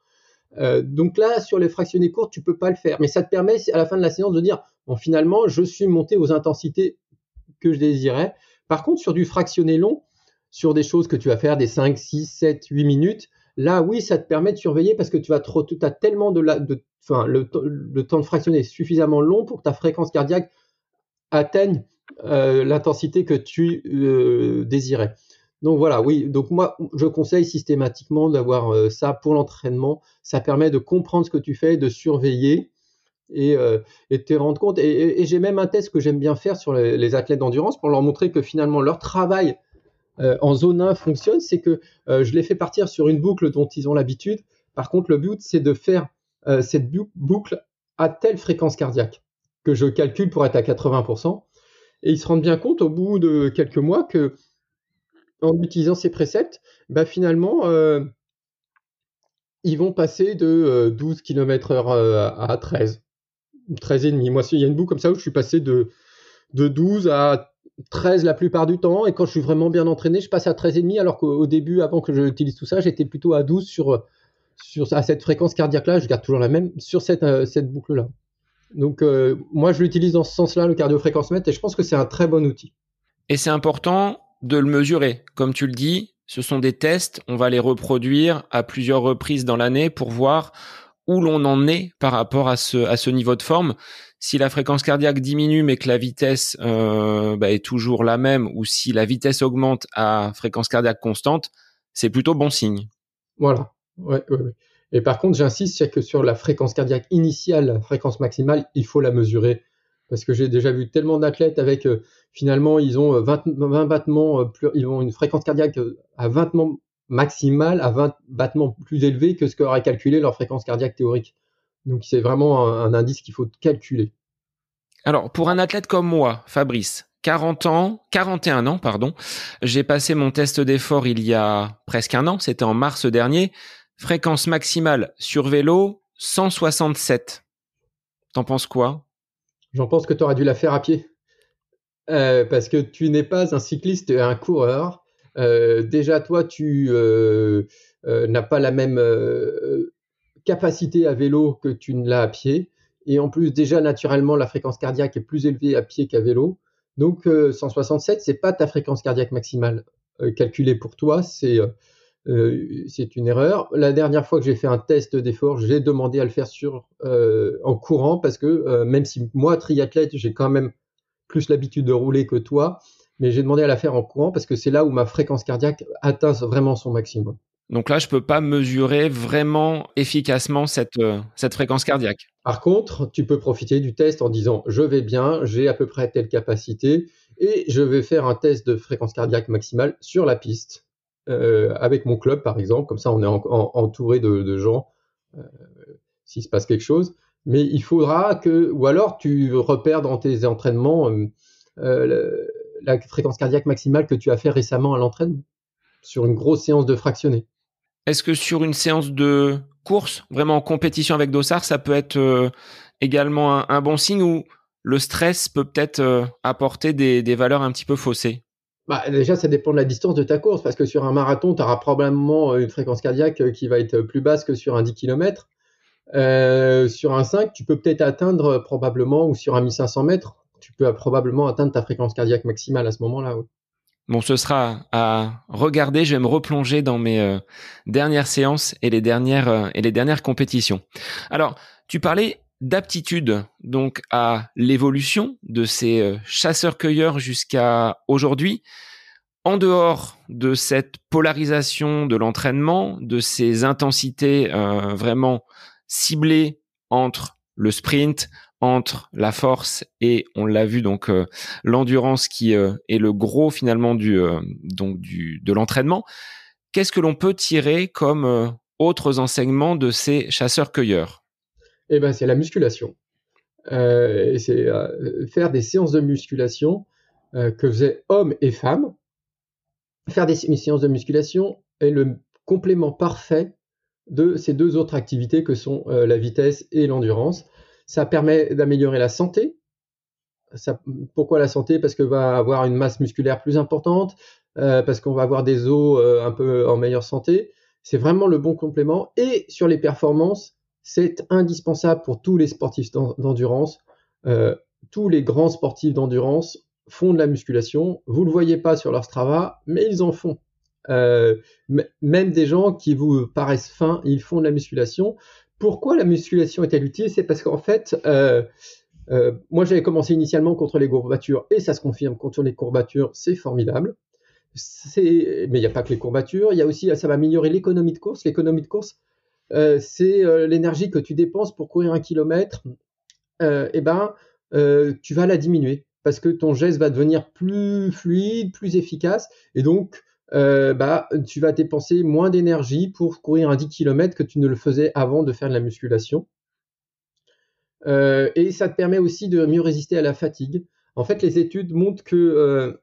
Euh, donc là, sur les fractionnés courts, tu peux pas le faire, mais ça te permet à la fin de la séance de dire, bon, finalement, je suis monté aux intensités que je désirais. Par contre, sur du fractionné long, sur des choses que tu vas faire des 5, 6, 7, 8 minutes, Là, oui, ça te permet de surveiller parce que tu vas trop, as tellement de la, le, temps de fractionner est suffisamment long pour que ta fréquence cardiaque atteigne euh, l'intensité que tu euh, désirais. Donc voilà, oui. Donc moi, je conseille systématiquement d'avoir euh, ça pour l'entraînement. Ça permet de comprendre ce que tu fais, de surveiller et, de te rendre compte. Et, j'ai même un test que j'aime bien faire sur les, athlètes d'endurance pour leur montrer que finalement leur travail en zone 1 fonctionne, c'est que je les fais partir sur une boucle dont ils ont l'habitude. Par contre, le but, c'est de faire cette boucle à telle fréquence cardiaque que je calcule pour être à 80%. Et ils se rendent bien compte au bout de quelques mois que, en utilisant ces préceptes, bah, finalement, ils vont passer de 12 km/h à 13, 13,5. Moi, il y a une boucle comme ça où je suis passé de, de 12 à 13 la plupart du temps, et quand je suis vraiment bien entraîné, je passe à 13,5, alors qu'au début, avant que j'utilise tout ça, j'étais plutôt à 12 sur, sur, à cette fréquence cardiaque-là, je garde toujours la même, sur cette, euh, cette boucle-là. Donc, euh, moi, je l'utilise dans ce sens-là, le cardiofréquence-mètre, et je pense que c'est un très bon outil. Et c'est important de le mesurer. Comme tu le dis, ce sont des tests, on va les reproduire à plusieurs reprises dans l'année pour voir où l'on en est par rapport à ce, à ce niveau de forme si la fréquence cardiaque diminue mais que la vitesse euh, bah, est toujours la même, ou si la vitesse augmente à fréquence cardiaque constante, c'est plutôt bon signe. Voilà. Ouais, Et par contre, j'insiste, c'est que sur la fréquence cardiaque initiale, la fréquence maximale, il faut la mesurer. Parce que j'ai déjà vu tellement d'athlètes avec, euh, finalement, ils ont 20, euh, 20 battements, plus, ils ont une fréquence cardiaque à 20 maximale, à 20 battements plus élevés que ce qu'aurait calculé leur fréquence cardiaque théorique. Donc c'est vraiment un, indice qu'il faut calculer. Alors pour un athlète comme moi, Fabrice, 40 ans, 41 ans, pardon, j'ai passé mon test d'effort il y a presque un an, c'était en mars dernier. Fréquence maximale sur vélo, 167. T'en penses quoi? J'en pense que tu aurais dû la faire à pied. Euh, parce que tu n'es pas un cycliste et un coureur. Euh, déjà, toi, tu euh, n'as pas la même capacité à vélo que tu ne l'as à pied. Et en plus, déjà, naturellement, la fréquence cardiaque est plus élevée à pied qu'à vélo. Donc, 167, euh, c'est pas ta fréquence cardiaque maximale calculée pour toi, c'est euh, c'est une erreur. La dernière fois que j'ai fait un test d'effort, j'ai demandé à le faire sur en courant parce que même si moi triathlète, j'ai quand même plus l'habitude de rouler que toi, mais j'ai demandé à la faire en courant parce que c'est là où ma fréquence cardiaque atteint vraiment son maximum. Donc là, je peux pas mesurer vraiment efficacement cette, euh, cette fréquence cardiaque. Par contre, tu peux profiter du test en disant je vais bien, j'ai à peu près telle capacité et je vais faire un test de fréquence cardiaque maximale sur la piste euh, avec mon club par exemple. Comme ça, on est entouré de, gens euh, s'il se passe quelque chose. Mais il faudra que, ou alors tu repères dans tes entraînements la fréquence cardiaque maximale que tu as fait récemment à l'entraînement sur une grosse séance de fractionné. Est-ce que sur une séance de course, vraiment en compétition avec Dossard, ça peut être euh, également un, bon signe ou le stress peut peut-être euh, apporter des, valeurs un petit peu faussées? Bah, déjà, ça dépend de la distance de ta course, parce que sur un marathon, tu auras probablement une fréquence cardiaque qui va être plus basse que sur un 10 km. Euh, sur un 5, tu peux peut-être atteindre probablement, ou sur un 1500 mètres, tu peux probablement atteindre ta fréquence cardiaque maximale à ce moment-là. Bon, ce sera à regarder. Je vais me replonger dans mes euh, dernières séances et les dernières euh, et les dernières compétitions. Alors, tu parlais d'aptitude donc à l'évolution de ces euh, chasseurs-cueilleurs jusqu'à aujourd'hui. En dehors de cette polarisation de l'entraînement, de ces intensités vraiment ciblées entre le sprint, entre la force et on l'a vu donc euh, l'endurance qui euh, est le gros finalement du euh, donc du de l'entraînement. Qu'est-ce que l'on peut tirer comme autres enseignements de ces chasseurs-cueilleurs? Eh ben c'est la musculation. c'est faire des séances de musculation que faisaient hommes et femmes. Faire des séances de musculation est le complément parfait de ces deux autres activités que sont la vitesse et l'endurance. Ça permet d'améliorer la santé. pourquoi la santé? Parce qu'on va avoir une masse musculaire plus importante, euh, parce qu'on va avoir des os euh, un peu en meilleure santé. C'est vraiment le bon complément. Et sur les performances, c'est indispensable pour tous les sportifs d'endurance. Euh, tous les grands sportifs d'endurance font de la musculation. Vous ne le voyez pas sur leur Strava, mais ils en font. même des gens qui vous paraissent fins, ils font de la musculation pourquoi la musculation est-elle utile? C'est parce qu'en fait, euh, euh, moi j'avais commencé initialement contre les courbatures et ça se confirme contre les courbatures, c'est formidable. Mais il n'y a pas que les courbatures, il y a aussi, ça va améliorer l'économie de course. L'économie de course, euh, c'est l'énergie que tu dépenses pour courir un kilomètre. et eh ben, tu vas la diminuer parce que ton geste va devenir plus fluide, plus efficace, et donc euh, bah, tu vas dépenser moins d'énergie pour courir un 10 km que tu ne le faisais avant de faire de la musculation. Euh, et ça te permet aussi de mieux résister à la fatigue. En fait, les études montrent que euh,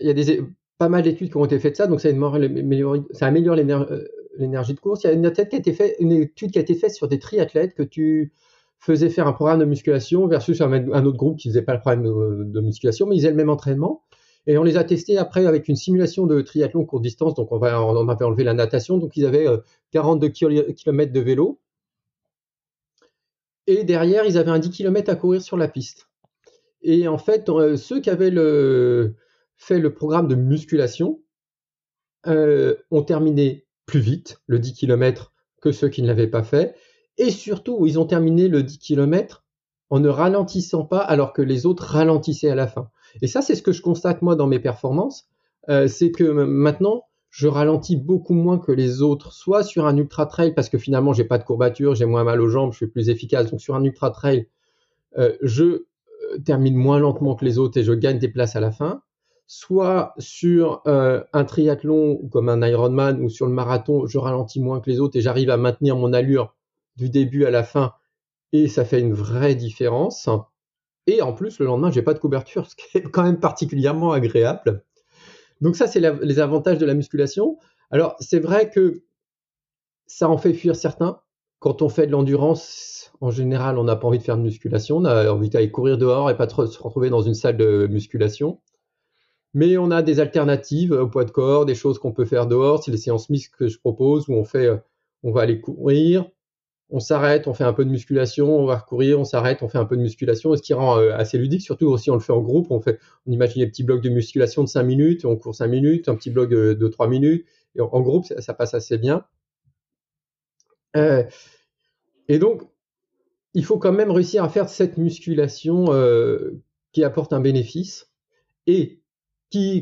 il y a des, pas mal d'études qui ont été faites ça, donc ça améliore, ça améliore l'énergie de course. Il y a une, étude qui a été faite sur des triathlètes que tu faisais faire un programme de musculation versus un, autre groupe qui faisait pas le programme de, musculation, mais ils faisaient le même entraînement. Et on les a testés après avec une simulation de triathlon courte distance. Donc on, va, avait enlevé la natation. Donc ils avaient 42 euh, km de vélo. Et derrière, ils avaient un 10 km à courir sur la piste. Et en fait, euh, ceux qui avaient fait le programme de musculation euh, ont terminé plus vite le 10 km que ceux qui ne l'avaient pas fait. Et surtout, ils ont terminé le 10 km en ne ralentissant pas alors que les autres ralentissaient à la fin. Et ça, c'est ce que je constate moi dans mes performances, euh, c'est que maintenant, je ralentis beaucoup moins que les autres, soit sur un ultra trail parce que finalement j'ai pas de courbature, j'ai moins mal aux jambes, je suis plus efficace. Donc sur un ultra trail, euh, je euh, termine moins lentement que les autres et je gagne des places à la fin. Soit sur un triathlon comme un Ironman ou sur le marathon, je ralentis moins que les autres et j'arrive à maintenir mon allure du début à la fin et ça fait une vraie différence. Et en plus, le lendemain, j'ai pas de couverture, ce qui est quand même particulièrement agréable. Donc ça, c'est les avantages de la musculation. Alors, c'est vrai que ça en fait fuir certains. Quand on fait de l'endurance, en général, on n'a pas envie de faire de musculation. On a envie d'aller courir dehors et pas trop se retrouver dans une salle de musculation. Mais on a des alternatives au poids de corps, des choses qu'on peut faire dehors. C'est les séances mixtes que je propose où on fait, on va aller courir, on s'arrête, on fait un peu de musculation, on va recourir, on s'arrête, on fait un peu de musculation, ce qui rend euh, assez ludique, surtout si on le fait en groupe, on fait, on imagine des petits blocs de musculation de 5 minutes, on court 5 minutes, un petit bloc de, 3 minutes, et en, groupe, ça, passe assez bien. Euh, et donc, il faut quand même réussir à faire cette musculation euh, qui apporte un bénéfice et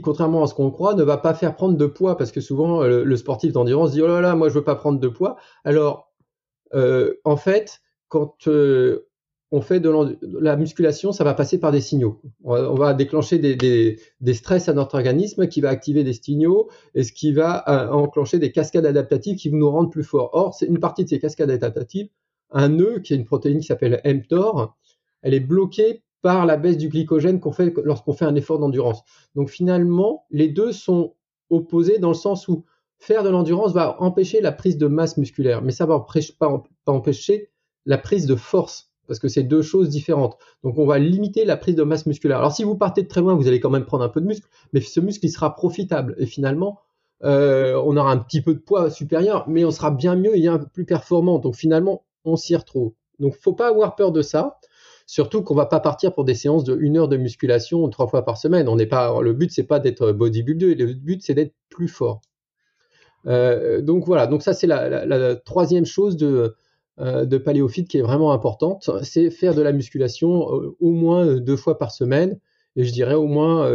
contrairement à ce qu'on croit, ne va pas faire prendre de poids, parce que souvent, le, le sportif d'endurance dit, oh là là, moi je veux pas prendre de poids. Alors, euh, en fait, quand euh, on fait de la musculation, ça va passer par des signaux. On va, déclencher des, stress à notre organisme qui va activer des signaux et ce qui va euh, enclencher des cascades adaptatives qui vont nous rendre plus forts. Or, c'est une partie de ces cascades adaptatives, un nœud qui est une protéine qui s'appelle mTOR, elle est bloquée par la baisse du glycogène qu'on fait lorsqu'on fait un effort d'endurance. Donc finalement, les deux sont opposés dans le sens où faire de l'endurance va empêcher la prise de masse musculaire, mais ça va pas, empêcher la prise de force, parce que c'est deux choses différentes. Donc on va limiter la prise de masse musculaire. Alors si vous partez de très loin, vous allez quand même prendre un peu de muscle, mais ce muscle il sera profitable et finalement euh, on aura un petit peu de poids supérieur, mais on sera bien mieux et un peu plus performant. Donc finalement on s'y retrouve. Donc faut pas avoir peur de ça. Surtout qu'on va pas partir pour des séances de une heure de musculation trois fois par semaine. Le but c'est pas d'être bodybuilder, le but c'est d'être plus fort. Euh, donc voilà, donc ça c'est la, troisième chose de, euh, paléophyte qui est vraiment importante, c'est faire de la musculation euh, au moins deux fois par semaine, et je dirais au moins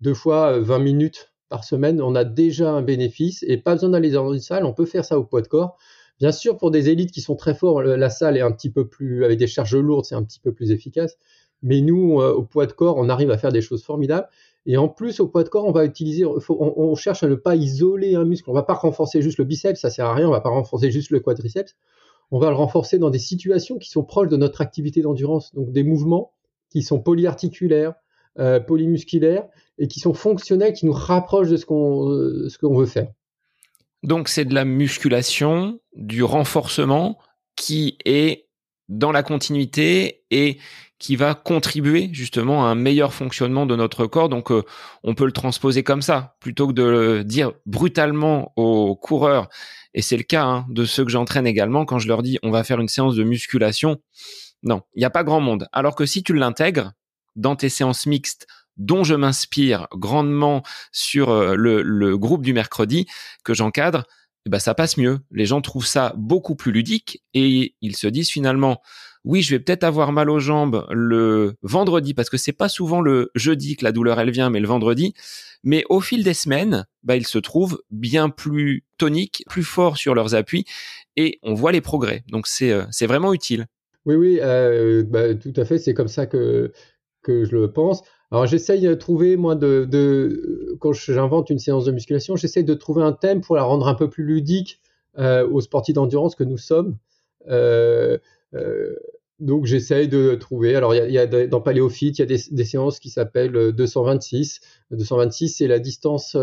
deux fois 20 minutes par semaine, on a déjà un bénéfice, et pas besoin d'aller dans une salle, on peut faire ça au poids de corps. Bien sûr, pour des élites qui sont très forts, la salle est un petit peu plus, avec des charges lourdes, c'est un petit peu plus efficace. Mais nous, au poids de corps, on arrive à faire des choses formidables. Et en plus, au poids de corps, on va utiliser, on, cherche à ne pas isoler un muscle. On va pas renforcer juste le biceps, ça sert à rien. On va pas renforcer juste le quadriceps. On va le renforcer dans des situations qui sont proches de notre activité d'endurance. Donc des mouvements qui sont polyarticulaires, euh, polymusculaires et qui sont fonctionnels, qui nous rapprochent de ce qu'on euh, ce qu'on veut faire. Donc c'est de la musculation, du renforcement qui est dans la continuité et qui va contribuer justement à un meilleur fonctionnement de notre corps. Donc euh, on peut le transposer comme ça, plutôt que de le dire brutalement aux coureurs. Et c'est le cas hein, de ceux que j'entraîne également quand je leur dis on va faire une séance de musculation. Non, il n'y a pas grand monde. Alors que si tu l'intègres dans tes séances mixtes dont je m'inspire grandement sur euh, le, le, groupe du mercredi que j'encadre, eh ben ça passe mieux. Les gens trouvent ça beaucoup plus ludique et ils se disent finalement oui, je vais peut-être avoir mal aux jambes le vendredi parce que c'est pas souvent le jeudi que la douleur elle vient, mais le vendredi. Mais au fil des semaines, bah, ils se trouvent bien plus toniques, plus forts sur leurs appuis et on voit les progrès. Donc c'est euh, c'est vraiment utile. Oui, oui, euh, bah, tout à fait. C'est comme ça que que je le pense. Alors j'essaye de trouver, moi, de, quand j'invente une séance de musculation, j'essaye de trouver un thème pour la rendre un peu plus ludique euh, aux sportifs d'endurance que nous sommes. Euh, euh, donc j'essaye de trouver. Alors il y a, dans Paléophyte, il y a des, séances qui s'appellent 226. Euh, 226, c'est la distance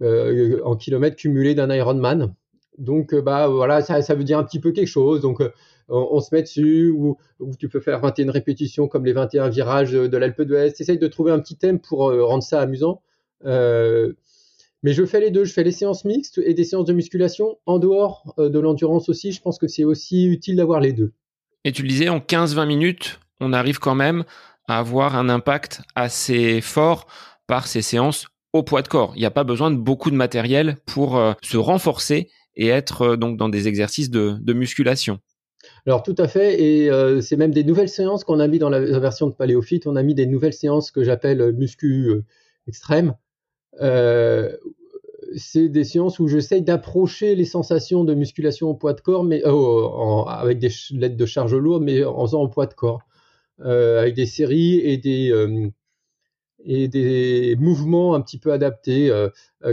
en kilomètres cumulée d'un Ironman. Donc bah voilà, ça, ça, veut dire un petit peu quelque chose. Donc on, se met dessus ou, tu peux faire 21 répétitions comme les 21 virages de l'Alpe d'Huez. Essaye de trouver un petit thème pour rendre ça amusant. mais je fais les deux, je fais les séances mixtes et des séances de musculation en dehors de l'endurance aussi. Je pense que c'est aussi utile d'avoir les deux. Et tu le disais, en 15-20 minutes, on arrive quand même à avoir un impact assez fort par ces séances au poids de corps. Il n'y a pas besoin de beaucoup de matériel pour euh, se renforcer et être euh, donc dans des exercices de, musculation. Alors tout à fait, et euh, c'est même des nouvelles séances qu'on a mis dans la, version de Paléophyte. On a mis des nouvelles séances que j'appelle muscu extrême, c'est des séances où j'essaye d'approcher les sensations de musculation au poids de corps, mais euh, avec des lettres de charge lourde, mais en faisant au poids de corps, euh, avec des séries et des euh, et des mouvements un petit peu adaptés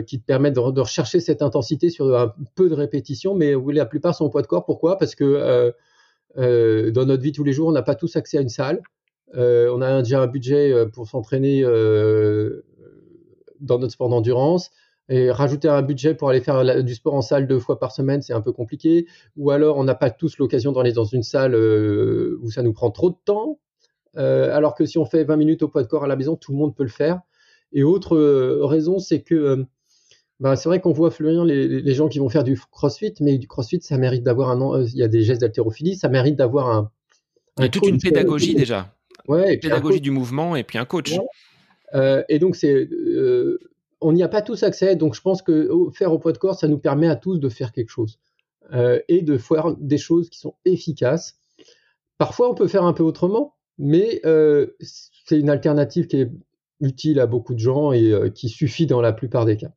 qui te permettent de, rechercher cette intensité sur un peu de répétition, mais la plupart sont au poids de corps. Pourquoi? Parce que dans notre vie tous les jours, on n'a pas tous accès à une salle. on a déjà un budget pour s'entraîner dans notre sport d'endurance. Et rajouter un budget pour aller faire du sport en salle deux fois par semaine, c'est un peu compliqué. Ou alors, on n'a pas tous l'occasion d'aller dans une salle euh, où ça nous prend trop de temps. Euh, alors que si on fait 20 minutes au poids de corps à la maison, tout le monde peut le faire. Et autre euh, raison, c'est que bah, c'est vrai qu'on voit fleurir les, gens qui vont faire du crossfit, mais du crossfit, ça mérite d'avoir un. Il y a des gestes d'haltérophilie, ça mérite d'avoir un. Il y a toute une pédagogie déjà. Ouais, pédagogie du mouvement et puis un coach. et donc, c'est on n'y a pas tous accès, donc je pense que faire au poids de corps, ça nous permet à tous de faire quelque chose euh, et de faire des choses qui sont efficaces. Parfois, on peut faire un peu autrement, mais euh, c'est une alternative qui est utile à beaucoup de gens et euh, qui suffit dans la plupart des cas.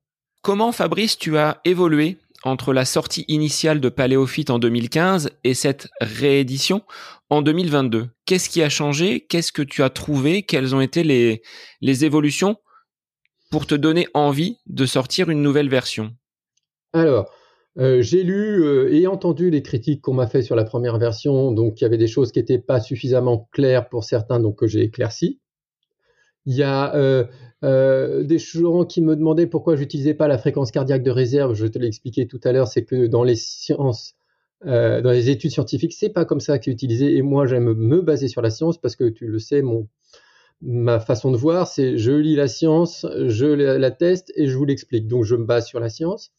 Comment, Fabrice, tu as évolué entre la sortie initiale de Paléophyte en 2015 et cette réédition en 2022 Qu'est-ce qui a changé? Qu'est-ce que tu as trouvé? Quelles ont été les, évolutions pour te donner envie de sortir une nouvelle version? Alors, Euh, j'ai lu euh, et entendu les critiques qu'on m'a fait sur la première version, donc il y avait des choses qui n'étaient pas suffisamment claires pour certains, donc que j'ai éclairci. Il y a euh, des gens qui me demandaient pourquoi j'utilisais pas la fréquence cardiaque de réserve. Je te l'ai expliqué tout à l'heure, c'est que dans les sciences, dans les études scientifiques, c'est pas comme ça que c'est utilisé. Et moi, j'aime me baser sur la science parce que tu le sais, mon ma façon de voir, c'est je lis la science, je la teste et je vous l'explique. Donc je me base sur la science.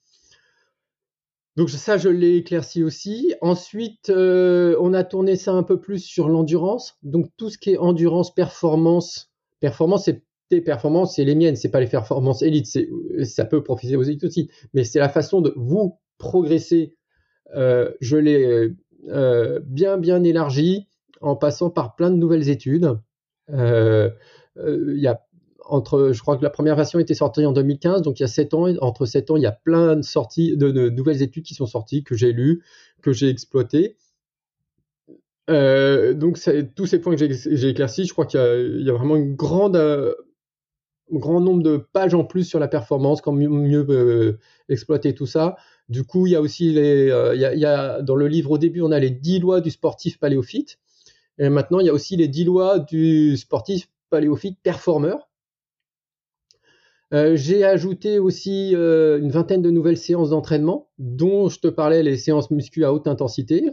Donc ça, je l'ai éclairci aussi. Ensuite, euh, on a tourné ça un peu plus sur l'endurance. Donc tout ce qui est endurance, performance, performance, c'est tes performances, c'est les miennes, c'est pas les performances élites. Ça peut profiter aux élites aussi, mais c'est la façon de vous progresser. Euh, je l'ai euh, bien bien élargi en passant par plein de nouvelles études. Y a entre, je crois que la première version était sortie en 2015, donc il y a 7 ans. Entre 7 ans, il y a plein de sorties, de, nouvelles études qui sont sorties, que j'ai lues, que j'ai exploitées. Euh, donc tous ces points que j'ai éclaircis, je crois qu'il y, a vraiment une grande, euh, un grand nombre de pages en plus sur la performance, comment mieux, euh, exploiter tout ça. Du coup, il y a aussi les, il y a, dans le livre au début, on a les 10 lois du sportif paléophyte. Et maintenant, il y a aussi les 10 lois du sportif paléophyte performeur. J'ai ajouté aussi une vingtaine de nouvelles séances d'entraînement, dont je te parlais les séances muscu à haute intensité.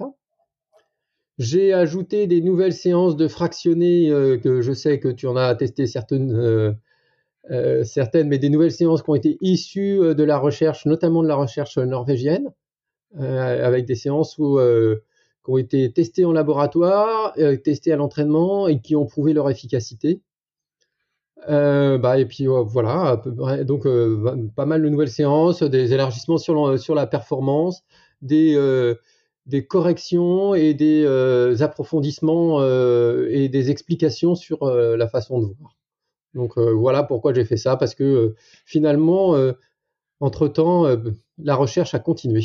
J'ai ajouté des nouvelles séances de fractionnés, euh, que je sais que tu en as testé certaines, certaines, mais des nouvelles séances qui ont été issues de la recherche, notamment de la recherche norvégienne, avec des séances où, qui ont été testées en laboratoire, testées à l'entraînement et qui ont prouvé leur efficacité. Euh, bah, et puis voilà, donc euh, pas mal de nouvelles séances, des élargissements sur, sur la performance, des, euh, des corrections et des approfondissements et des explications sur la façon de voir. Donc voilà pourquoi j'ai fait ça, parce que finalement, entre-temps, la recherche a continué.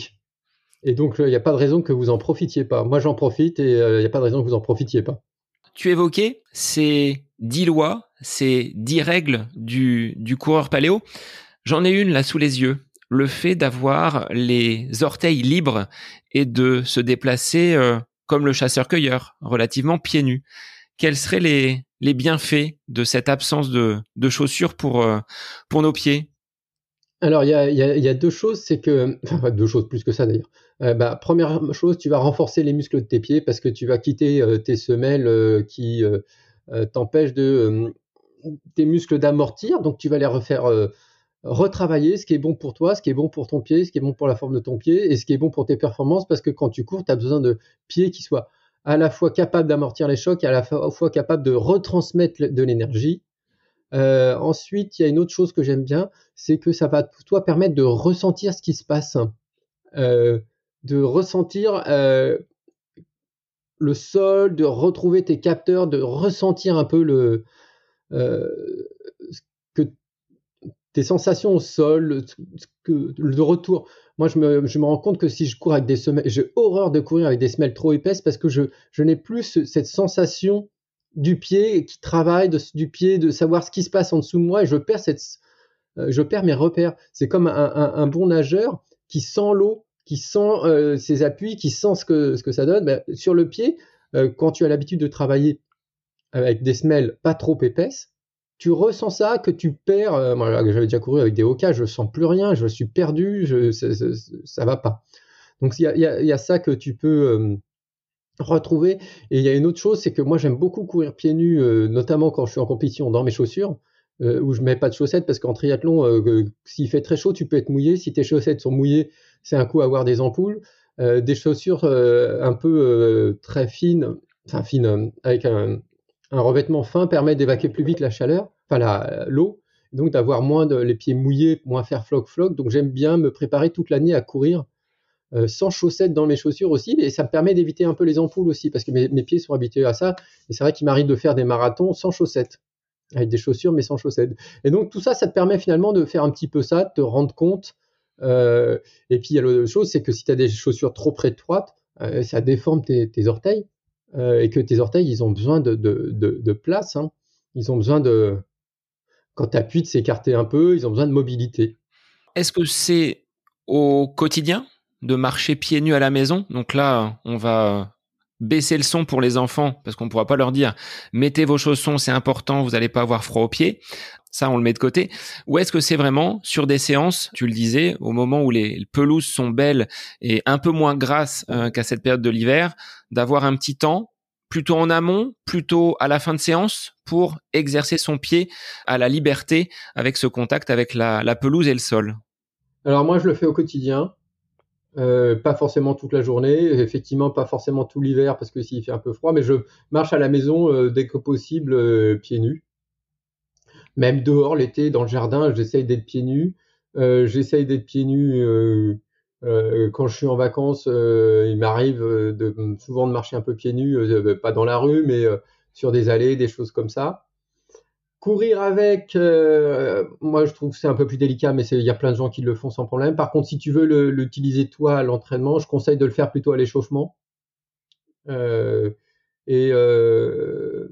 Et donc il n'y a pas de raison que vous en profitiez pas. Moi j'en profite et il n'y a pas de raison que vous en profitiez pas. Tu évoquais ces dix lois, ces dix règles du, du coureur paléo. J'en ai une là sous les yeux. Le fait d'avoir les orteils libres et de se déplacer euh, comme le chasseur-cueilleur, relativement pieds nus. Quels seraient les, les bienfaits de cette absence de, de chaussures pour, euh, pour nos pieds? Alors, il y a, y a, deux choses, c'est que, enfin, deux choses plus que ça d'ailleurs. Euh, bah, première chose, tu vas renforcer les muscles de tes pieds parce que tu vas quitter tes semelles qui euh, t'empêche de tes muscles d'amortir, donc tu vas les refaire retravailler ce qui est bon pour toi, ce qui est bon pour ton pied, ce qui est bon pour la forme de ton pied et ce qui est bon pour tes performances parce que quand tu cours, tu as besoin de pieds qui soient à la fois capables d'amortir les chocs et à la fois capables de retransmettre de l'énergie. ensuite, il y a une autre chose que j'aime bien, c'est que ça va toi permettre de ressentir ce qui se passe, de ressentir le sol, de retrouver tes capteurs, de ressentir un peu le, euh, tes sensations au sol, le retour. Moi, je me, rends compte que si je cours avec des semelles, j'ai horreur de courir avec des semelles trop épaisses parce que je, n'ai plus cette sensation du pied qui travaille, du pied, de savoir ce qui se passe en dessous de moi et je perds, cette, euh, je perds mes repères. C'est comme un, bon nageur qui sent l'eau qui sent euh, ses appuis, qui sent ce que, ce que ça donne. Ben, sur le pied, euh, quand tu as l'habitude de travailler avec des semelles pas trop épaisses, tu ressens ça que tu perds. Euh, j'avais déjà couru avec des Hoka, je sens plus rien, je suis perdu, je, ça, ça, va pas. Donc il y a, ça que tu peux retrouver. Et il y a une autre chose, c'est que moi j'aime beaucoup courir pieds nus, notamment quand je suis en compétition dans mes chaussures. où je mets pas de chaussettes parce qu'en triathlon, s'il fait très chaud, tu peux être mouillé. Si tes chaussettes sont mouillées, c'est un coup avoir des ampoules, euh, des chaussures euh, un peu euh, très fines, enfin fines, avec un, revêtement fin permet d'évacuer plus vite la chaleur, enfin l'eau, donc d'avoir moins de les pieds mouillés, moins faire floc floc. Donc j'aime bien me préparer toute l'année à courir sans chaussettes dans mes chaussures aussi, et ça me permet d'éviter un peu les ampoules aussi, parce que mes, pieds sont habitués à ça. Et c'est vrai qu'il m'arrive de faire des marathons sans chaussettes, avec des chaussures mais sans chaussettes. Et donc tout ça, ça te permet finalement de faire un petit peu ça, de te rendre compte euh, et puis il y a l'autre chose, c'est que si tu as des chaussures trop étroites, euh, ça déforme tes, orteils euh, et que tes orteils, ils ont besoin de, de, place. Hein. Ils ont besoin de, quand tu appuies, de s'écarter un peu, ils ont besoin de mobilité. Est-ce que c'est au quotidien de marcher pieds nus à la maison? Donc là, on va baisser le son pour les enfants parce qu'on ne pourra pas leur dire mettez vos chaussons, c'est important, vous n'allez pas avoir froid aux pieds. Ça, on le met de côté. Ou est-ce que c'est vraiment sur des séances, tu le disais, au moment où les pelouses sont belles et un peu moins grasses euh, qu'à cette période de l'hiver, d'avoir un petit temps plutôt en amont, plutôt à la fin de séance pour exercer son pied à la liberté avec ce contact avec la pelouse et le sol? Alors moi, je le fais au quotidien. Euh, pas forcément toute la journée, effectivement pas forcément tout l'hiver parce que s'il fait un peu froid, mais je marche à la maison euh, dès que possible euh, pieds nus. Même dehors l'été dans le jardin, j'essaye d'être pieds nus. j'essaye d'être pieds nus quand je suis en vacances. il m'arrive de, souvent de marcher un peu pieds nus, pas dans la rue, mais sur des allées, des choses comme ça. Courir avec, euh, moi je trouve que c'est un peu plus délicat, mais il y a plein de gens qui le font sans problème. Par contre, si tu veux l'utiliser toi à l'entraînement, je conseille de le faire plutôt à l'échauffement. Euh, et, euh,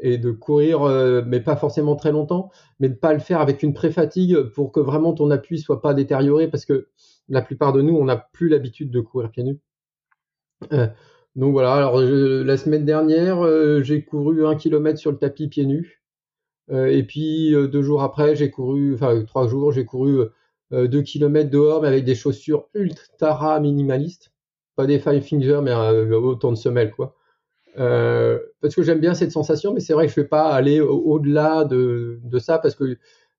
et de courir, mais pas forcément très longtemps, mais de pas le faire avec une pré-fatigue pour que vraiment ton appui soit pas détérioré, parce que la plupart de nous, on n'a plus l'habitude de courir pieds nus. donc voilà, alors la semaine dernière, j'ai couru un kilomètre sur le tapis pieds nus. Euh, et puis euh, deux jours après, j'ai couru, enfin trois jours, j'ai couru euh, deux kilomètres dehors, mais avec des chaussures ultra minimalistes, pas des five fingers, mais autant de semelles, quoi. parce que j'aime bien cette sensation, mais c'est vrai que je ne vais pas aller au-delà de, ça parce que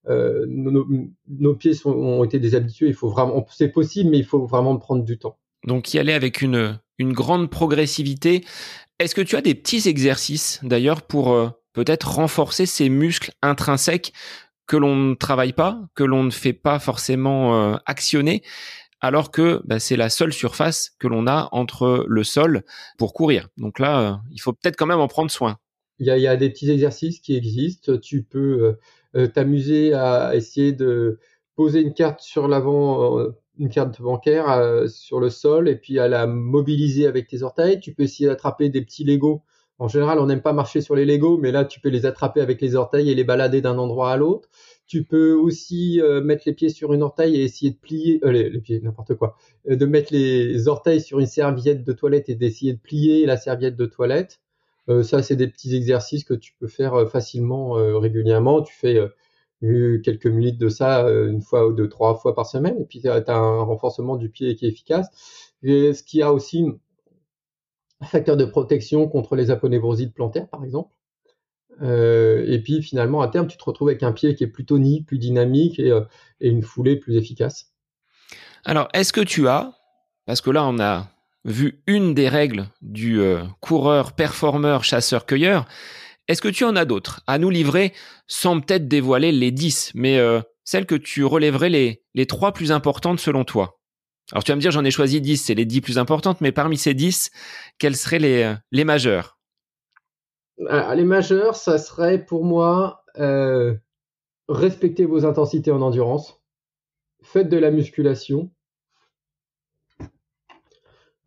nos, pieds ont été déshabitués. Il faut vraiment, c'est possible, mais il faut vraiment prendre du temps. Donc y aller avec une grande progressivité. Est-ce que tu as des petits exercices d'ailleurs pour peut-être renforcer ces muscles intrinsèques que l'on ne travaille pas, que l'on ne fait pas forcément euh, actionner, alors que bah, c'est la seule surface que l'on a entre le sol pour courir. Donc là, euh, il faut peut-être quand même en prendre soin. Il y, a, des petits exercices qui existent. Tu peux euh, t'amuser à essayer de poser une carte sur l'avant, une carte bancaire sur le sol, et puis à la mobiliser avec tes orteils. Tu peux essayer d'attraper des petits Legos en général, on n'aime pas marcher sur les Legos, mais là, tu peux les attraper avec les orteils et les balader d'un endroit à l'autre. Tu peux aussi euh, mettre les pieds sur une orteil et essayer de plier, euh, les, pieds, n'importe quoi, euh, de mettre les orteils sur une serviette de toilette et d'essayer de plier la serviette de toilette. ça, c'est des petits exercices que tu peux faire facilement, régulièrement. Tu fais quelques minutes de ça une fois ou deux, trois fois par semaine, et puis tu as, un renforcement du pied qui est efficace. Et ce qui a aussi facteur de protection contre les aponevrosites plantaires, par exemple. Euh, et puis finalement, à terme, tu te retrouves avec un pied qui est plutôt tonique, plus dynamique et, euh, une foulée plus efficace. Alors, est-ce que tu as, parce que là, on a vu une des règles du euh, coureur, performeur, chasseur-cueilleur, est-ce que tu en as d'autres à nous livrer sans peut-être dévoiler les 10, mais celles que tu relèverais les, les trois plus importantes selon toi? Alors tu vas me dire, j'en ai choisi 10, c'est les 10 plus importantes, mais parmi ces 10, quelles seraient les, euh, les majeures? Les majeures, ça serait pour moi euh, respecter vos intensités en endurance, faites de la musculation.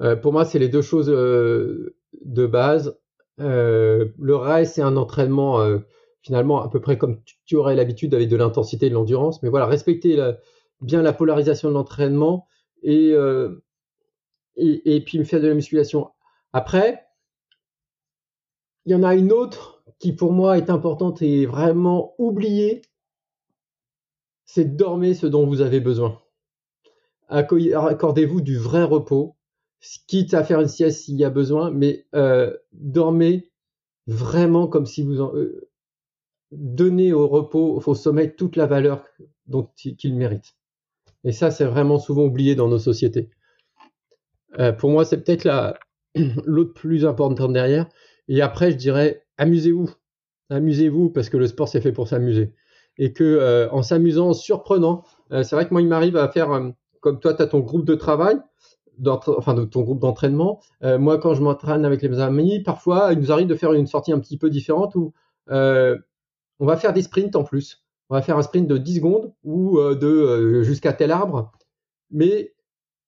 Euh, pour moi, c'est les deux choses de base. le reste, c'est un entraînement finalement à peu près comme tu, aurais l'habitude avec de l'intensité et de l'endurance. Mais voilà, respecter bien la polarisation de l'entraînement euh, et, et, puis me faire de la musculation. Après, il y en a une autre qui pour moi est importante et vraiment oubliée, c'est dormir ce dont vous avez besoin. Accordez-vous du vrai repos, quitte à faire une sieste s'il y a besoin, mais euh, dormez vraiment comme si vous en, euh, donnez au repos, au sommeil toute la valeur qu'il mérite. Et ça, c'est vraiment souvent oublié dans nos sociétés. Euh, pour moi, c'est peut-être l'autre plus importante derrière. Et après, je dirais, amusez-vous. Amusez-vous parce que le sport, c'est fait pour s'amuser. Et que euh, en s'amusant, en surprenant, euh, c'est vrai que moi, il m'arrive à faire, comme toi, tu as ton groupe de travail, enfin ton groupe d'entraînement. moi, quand je m'entraîne avec les amis, parfois, il nous arrive de faire une sortie un petit peu différente où on va faire des sprints en plus on va faire un sprint de 10 secondes ou euh, de euh, jusqu'à tel arbre, mais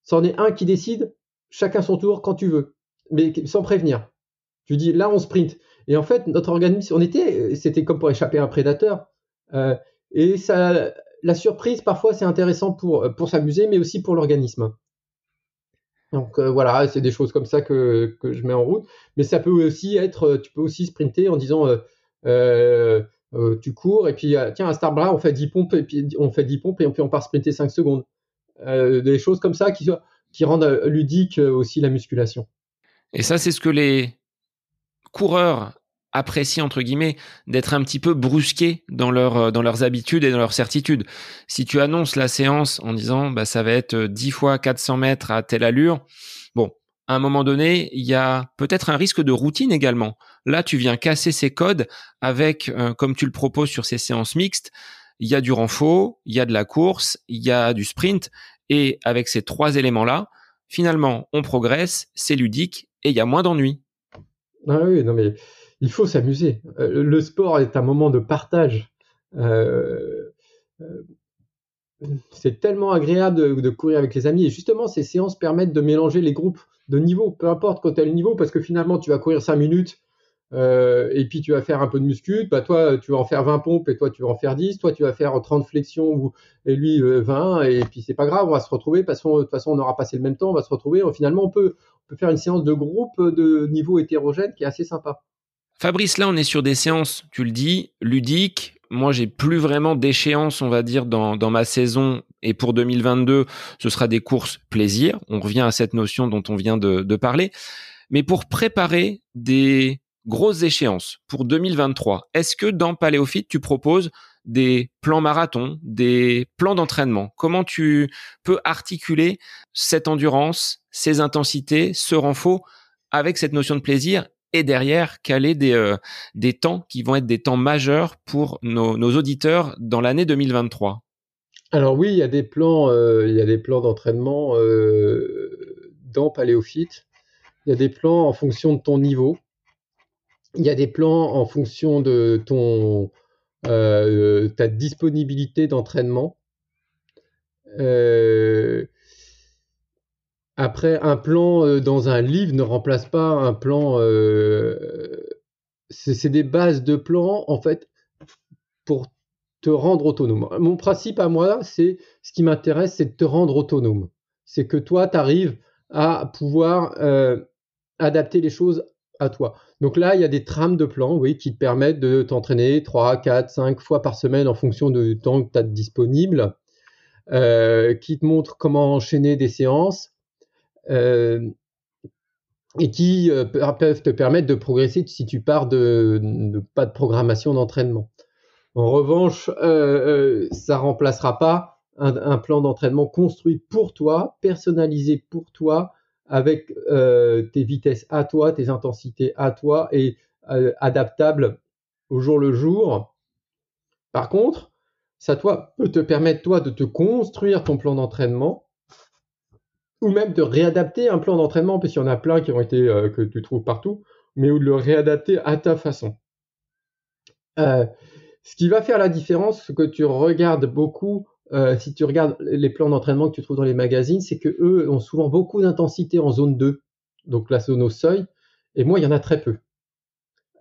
c'en est un qui décide, chacun son tour quand tu veux, mais sans prévenir. Tu dis là on sprint. Et en fait, notre organisme, on était, c'était comme pour échapper à un prédateur. Euh, et ça, la surprise, parfois, c'est intéressant pour, pour s'amuser, mais aussi pour l'organisme. Donc voilà, c'est des choses comme ça que, que, je mets en route. Mais ça peut aussi être, tu peux aussi sprinter en disant tu cours et puis tiens à Starbra on fait 10 pompes et puis on fait 10 pompes et puis on part sprinter 5 secondes. des choses comme ça qui, qui rendent ludique aussi la musculation. Et ça, c'est ce que les coureurs apprécient entre guillemets d'être un petit peu brusqués dans leur euh, dans leurs habitudes et dans leurs certitudes. Si tu annonces la séance en disant bah ça va être 10 fois 400 mètres à telle allure, bon, à un moment donné, il y a peut-être un risque de routine également. Là, tu viens casser ces codes avec euh, comme tu le proposes sur ces séances mixtes, il y a du renfort, il y a de la course, il y a du sprint et avec ces trois éléments là, finalement, on progresse, c'est ludique et il y a moins d'ennuis. Ah oui, non mais il faut s'amuser. Euh, le sport est un moment de partage. Euh, c'est tellement agréable de, courir avec les amis. Et justement, ces séances permettent de mélanger les groupes de niveau, peu importe quand tu le niveau, parce que finalement, tu vas courir 5 minutes euh, et puis tu vas faire un peu de muscu, bah toi tu vas en faire 20 pompes et toi tu vas en faire 10, toi tu vas faire 30 flexions et lui 20 euh, et puis c'est pas grave, on va se retrouver parce de toute façon on aura passé le même temps, on va se retrouver, finalement on peut, on peut faire une séance de groupe de niveau hétérogène qui est assez sympa. Fabrice, là on est sur des séances, tu le dis, ludiques. Moi j'ai plus vraiment d'échéance on va dire dans, ma saison et pour 2022 ce sera des courses plaisir. On revient à cette notion dont on vient de, de parler. Mais pour préparer des grosses échéances pour 2023. Est-ce que dans Paléophyte, tu proposes des plans marathon, des plans d'entraînement? Comment tu peux articuler cette endurance, ces intensités, ce renfort avec cette notion de plaisir et derrière caler des, euh, des temps qui vont être des temps majeurs pour nos, auditeurs dans l'année 2023 Alors oui, il y a des plans, euh, il y a des plans d'entraînement euh, dans Paléophyte. Il y a des plans en fonction de ton niveau il y a des plans en fonction de ton, ta disponibilité d'entraînement. Après, un plan euh, dans un livre ne remplace pas un plan. c'est des bases de plans, en fait, pour te rendre autonome. Mon principe à moi, c'est ce qui m'intéresse, c'est de te rendre autonome. C'est que toi, tu arrives à pouvoir adapter les choses à toi. Donc là, il y a des trames de plans, oui, qui te permettent de t'entraîner 3, 4, 5 fois par semaine en fonction du temps que tu as disponible, euh, qui te montrent comment enchaîner des séances euh, et qui euh, peuvent te permettre de progresser si tu pars de, pas de programmation d'entraînement. En revanche, ça remplacera pas un plan d'entraînement construit pour toi, personnalisé pour toi, avec euh, tes vitesses à toi, tes intensités à toi et euh, adaptable au jour le jour. Par contre, ça toi, peut te permettre toi de te construire ton plan d'entraînement ou même de réadapter un plan d'entraînement, parce qu'il y en a plein qui ont été euh, que tu trouves partout, mais ou de le réadapter à ta façon. ce qui va faire la différence, ce que tu regardes beaucoup euh, si tu regardes les plans d'entraînement que tu trouves dans les magazines, c'est que eux ont souvent beaucoup d'intensité en zone 2, donc la zone au seuil, et moi il y en a très peu.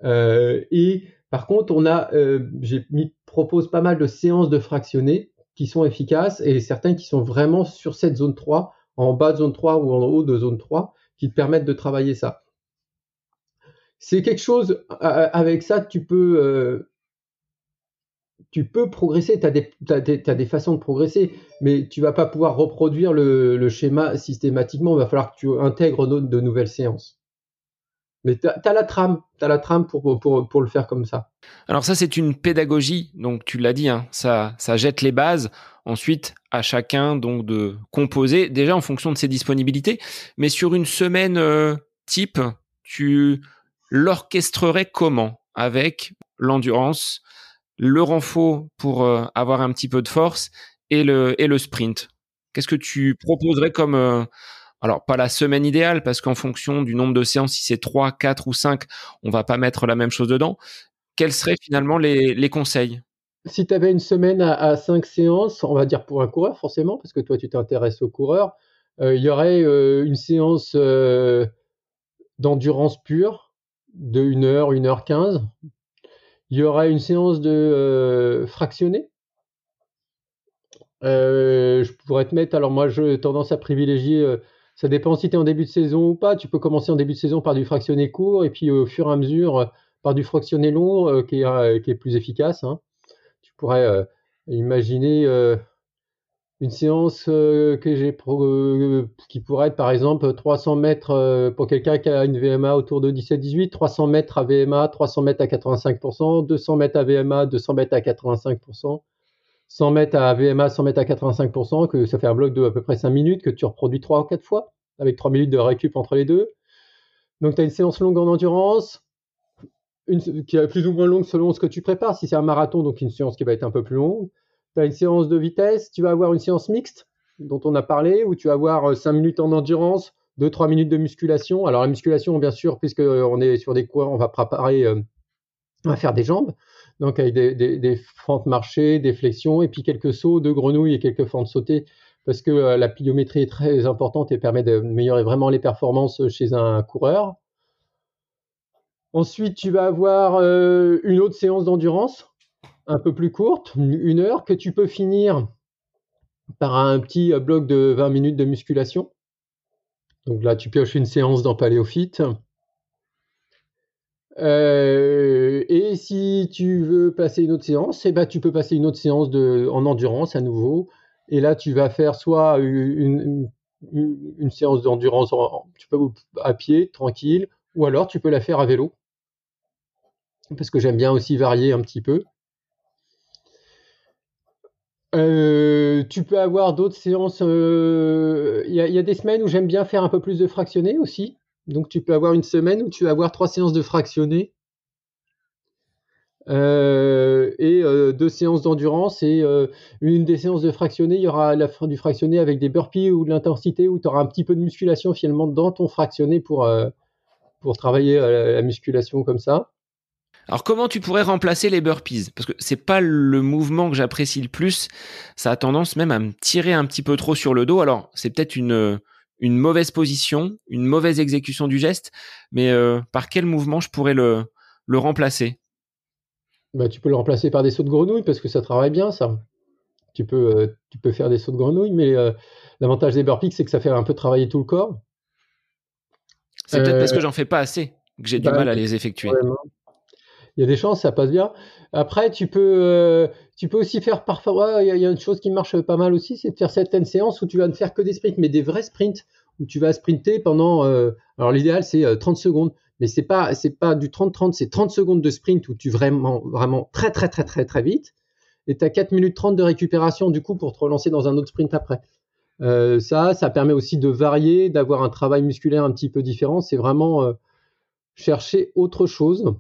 Euh, et par contre, on a, euh, j'ai mis propose pas mal de séances de fractionnés qui sont efficaces et certaines qui sont vraiment sur cette zone 3, en bas de zone 3 ou en haut de zone 3, qui te permettent de travailler ça. C'est quelque chose, avec ça, tu peux tu peux progresser, tu as, des façons de progresser, mais tu vas pas pouvoir reproduire le, schéma systématiquement. Il va falloir que tu intègres de, nouvelles séances. Mais tu as, la trame, tu la trame pour, pour, le faire comme ça. Alors ça, c'est une pédagogie, donc tu l'as dit, hein, ça, ça jette les bases. Ensuite, à chacun donc de composer, déjà en fonction de ses disponibilités. Mais sur une semaine euh, type, tu l'orchestrerais comment? Avec l'endurance, le renfort pour euh, avoir un petit peu de force et le, sprint. Qu'est-ce que tu proposerais comme... Euh, alors, pas la semaine idéale, parce qu'en fonction du nombre de séances, si c'est 3, 4 ou 5, on va pas mettre la même chose dedans. Quels seraient finalement les conseils? Si tu avais une semaine à, 5 séances, on va dire pour un coureur forcément, parce que toi tu t'intéresses aux coureurs, euh, il y aurait une séance d'endurance pure de 1 heure, 1 heure 15, il y aura une séance de euh, fractionné. Euh, je pourrais te mettre, alors moi, j'ai tendance à privilégier Ça dépend si tu es en début de saison ou pas. Tu peux commencer en début de saison par du fractionné court et puis au fur et à mesure par du fractionné long qui, est, qui, est, plus efficace. Hein. Pourrais imaginer une séance euh, que j'ai euh, qui pourrait être par exemple 300 mètres euh, pour quelqu'un qui a une VMA autour de 17-18, 300 mètres à VMA, 300 mètres à 85%, 200 mètres à VMA, 200 mètres à 85%, 100 mètres à VMA, 100 mètres à 85%, que ça fait un bloc de à peu près 5 minutes que tu reproduis 3 ou 4 fois avec 3 minutes de récup entre les deux. Donc tu as une séance longue en endurance, qui est plus ou moins longue selon ce que tu prépares. Si c'est un marathon, donc une séance qui va être un peu plus longue tu as une séance de vitesse, tu vas avoir une séance mixte dont on a parlé, où tu vas avoir 5 euh, minutes en endurance, 2-3 minutes de musculation. Alors la musculation, bien sûr, puisqu'on euh, est sur des coureurs, on va préparer euh, faire des jambes, donc avec des, des, fentes marchées, des flexions, et puis quelques sauts de grenouille et quelques fentes sautées, parce que la pliométrie est très importante et permet d'améliorer vraiment les performances chez un coureur. Ensuite, tu vas avoir une autre séance d'endurance un peu plus courte, une heure, que tu peux finir par un petit euh, bloc de 20 minutes de musculation. Donc là, tu pioches une séance dans Paléophyte. Euh, et si tu veux passer une autre séance, eh ben, tu peux passer une autre séance en endurance à nouveau. Et là, tu vas faire soit une séance d'endurance à pied, tranquille, ou alors tu peux la faire à vélo. Parce que j'aime bien aussi varier un petit peu. Euh, tu peux avoir d'autres séances. Euh, il y, a des semaines où j'aime bien faire un peu plus de fractionné aussi. Donc tu peux avoir une semaine où tu vas avoir trois séances de fractionné euh, et deux séances d'endurance. Et une des séances de fractionné, il y aura la, du fractionné avec des burpees ou de l'intensité où tu auras un petit peu de musculation finalement dans ton fractionné pour, pour travailler la musculation comme ça. Alors comment tu pourrais remplacer les burpees? Parce que c'est pas le mouvement que j'apprécie le plus. Ça a tendance même à me tirer un petit peu trop sur le dos. Alors c'est peut-être une une mauvaise position, une mauvaise exécution du geste, mais euh, par quel mouvement je pourrais le le remplacer? Bah, tu peux le remplacer par des sauts de grenouille parce que ça travaille bien ça. Tu peux euh, tu peux faire des sauts de grenouille, mais euh, l'avantage des burpees c'est que ça fait un peu travailler tout le corps. C'est peut-être parce que j'en fais pas assez que j'ai du bah, mal à les effectuer il y a des chances, ça passe bien. Après, tu peux, euh, tu peux aussi faire parfois, il y, a une chose qui marche pas mal aussi, c'est de faire certaines séances où tu vas ne faire que des sprints, mais des vrais sprints, où tu vas sprinter pendant, euh, alors l'idéal c'est 30 euh, secondes, mais c'est pas, c'est pas du 30-30, c'est 30 secondes de sprint où tu vraiment, vraiment très, très, très, très, très vite, et tu as 4 minutes 30 de récupération du coup pour te relancer dans un autre sprint après. Ça, ça permet aussi de varier, d'avoir un travail musculaire un petit peu différent. C'est vraiment chercher autre chose.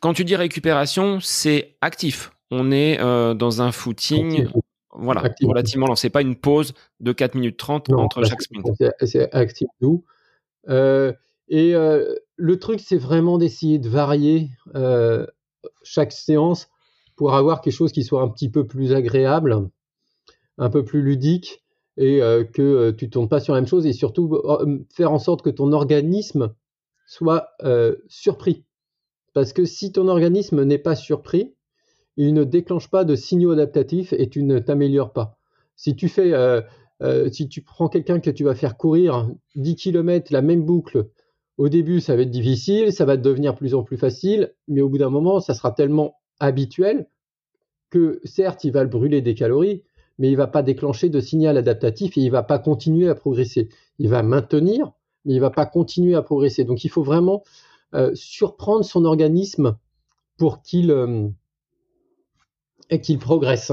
Quand tu dis récupération, c'est actif. On est euh, dans un footing voilà, relativement lent. C'est pas une pause de 4 minutes 30 entre chaque sprint. C'est actif. Euh, et euh, le truc, c'est vraiment d'essayer de varier chaque séance pour avoir quelque chose qui soit un petit peu plus agréable, un peu plus ludique et que tu tournes pas sur la même chose et surtout faire en sorte que ton organisme soit surpris parce que si ton organisme n'est pas surpris, il ne déclenche pas de signaux adaptatifs et tu ne t'améliores pas. Si tu fais, euh, euh, si tu prends quelqu'un que tu vas faire courir 10 km la même boucle, au début ça va être difficile, ça va devenir plus en plus facile, mais au bout d'un moment ça sera tellement habituel que certes il va le brûler des calories, mais il va pas déclencher de signal adaptatif et il va pas continuer à progresser. Il va maintenir, mais il va pas continuer à progresser. Donc il faut vraiment euh, surprendre son organisme pour qu'il euh, progresse.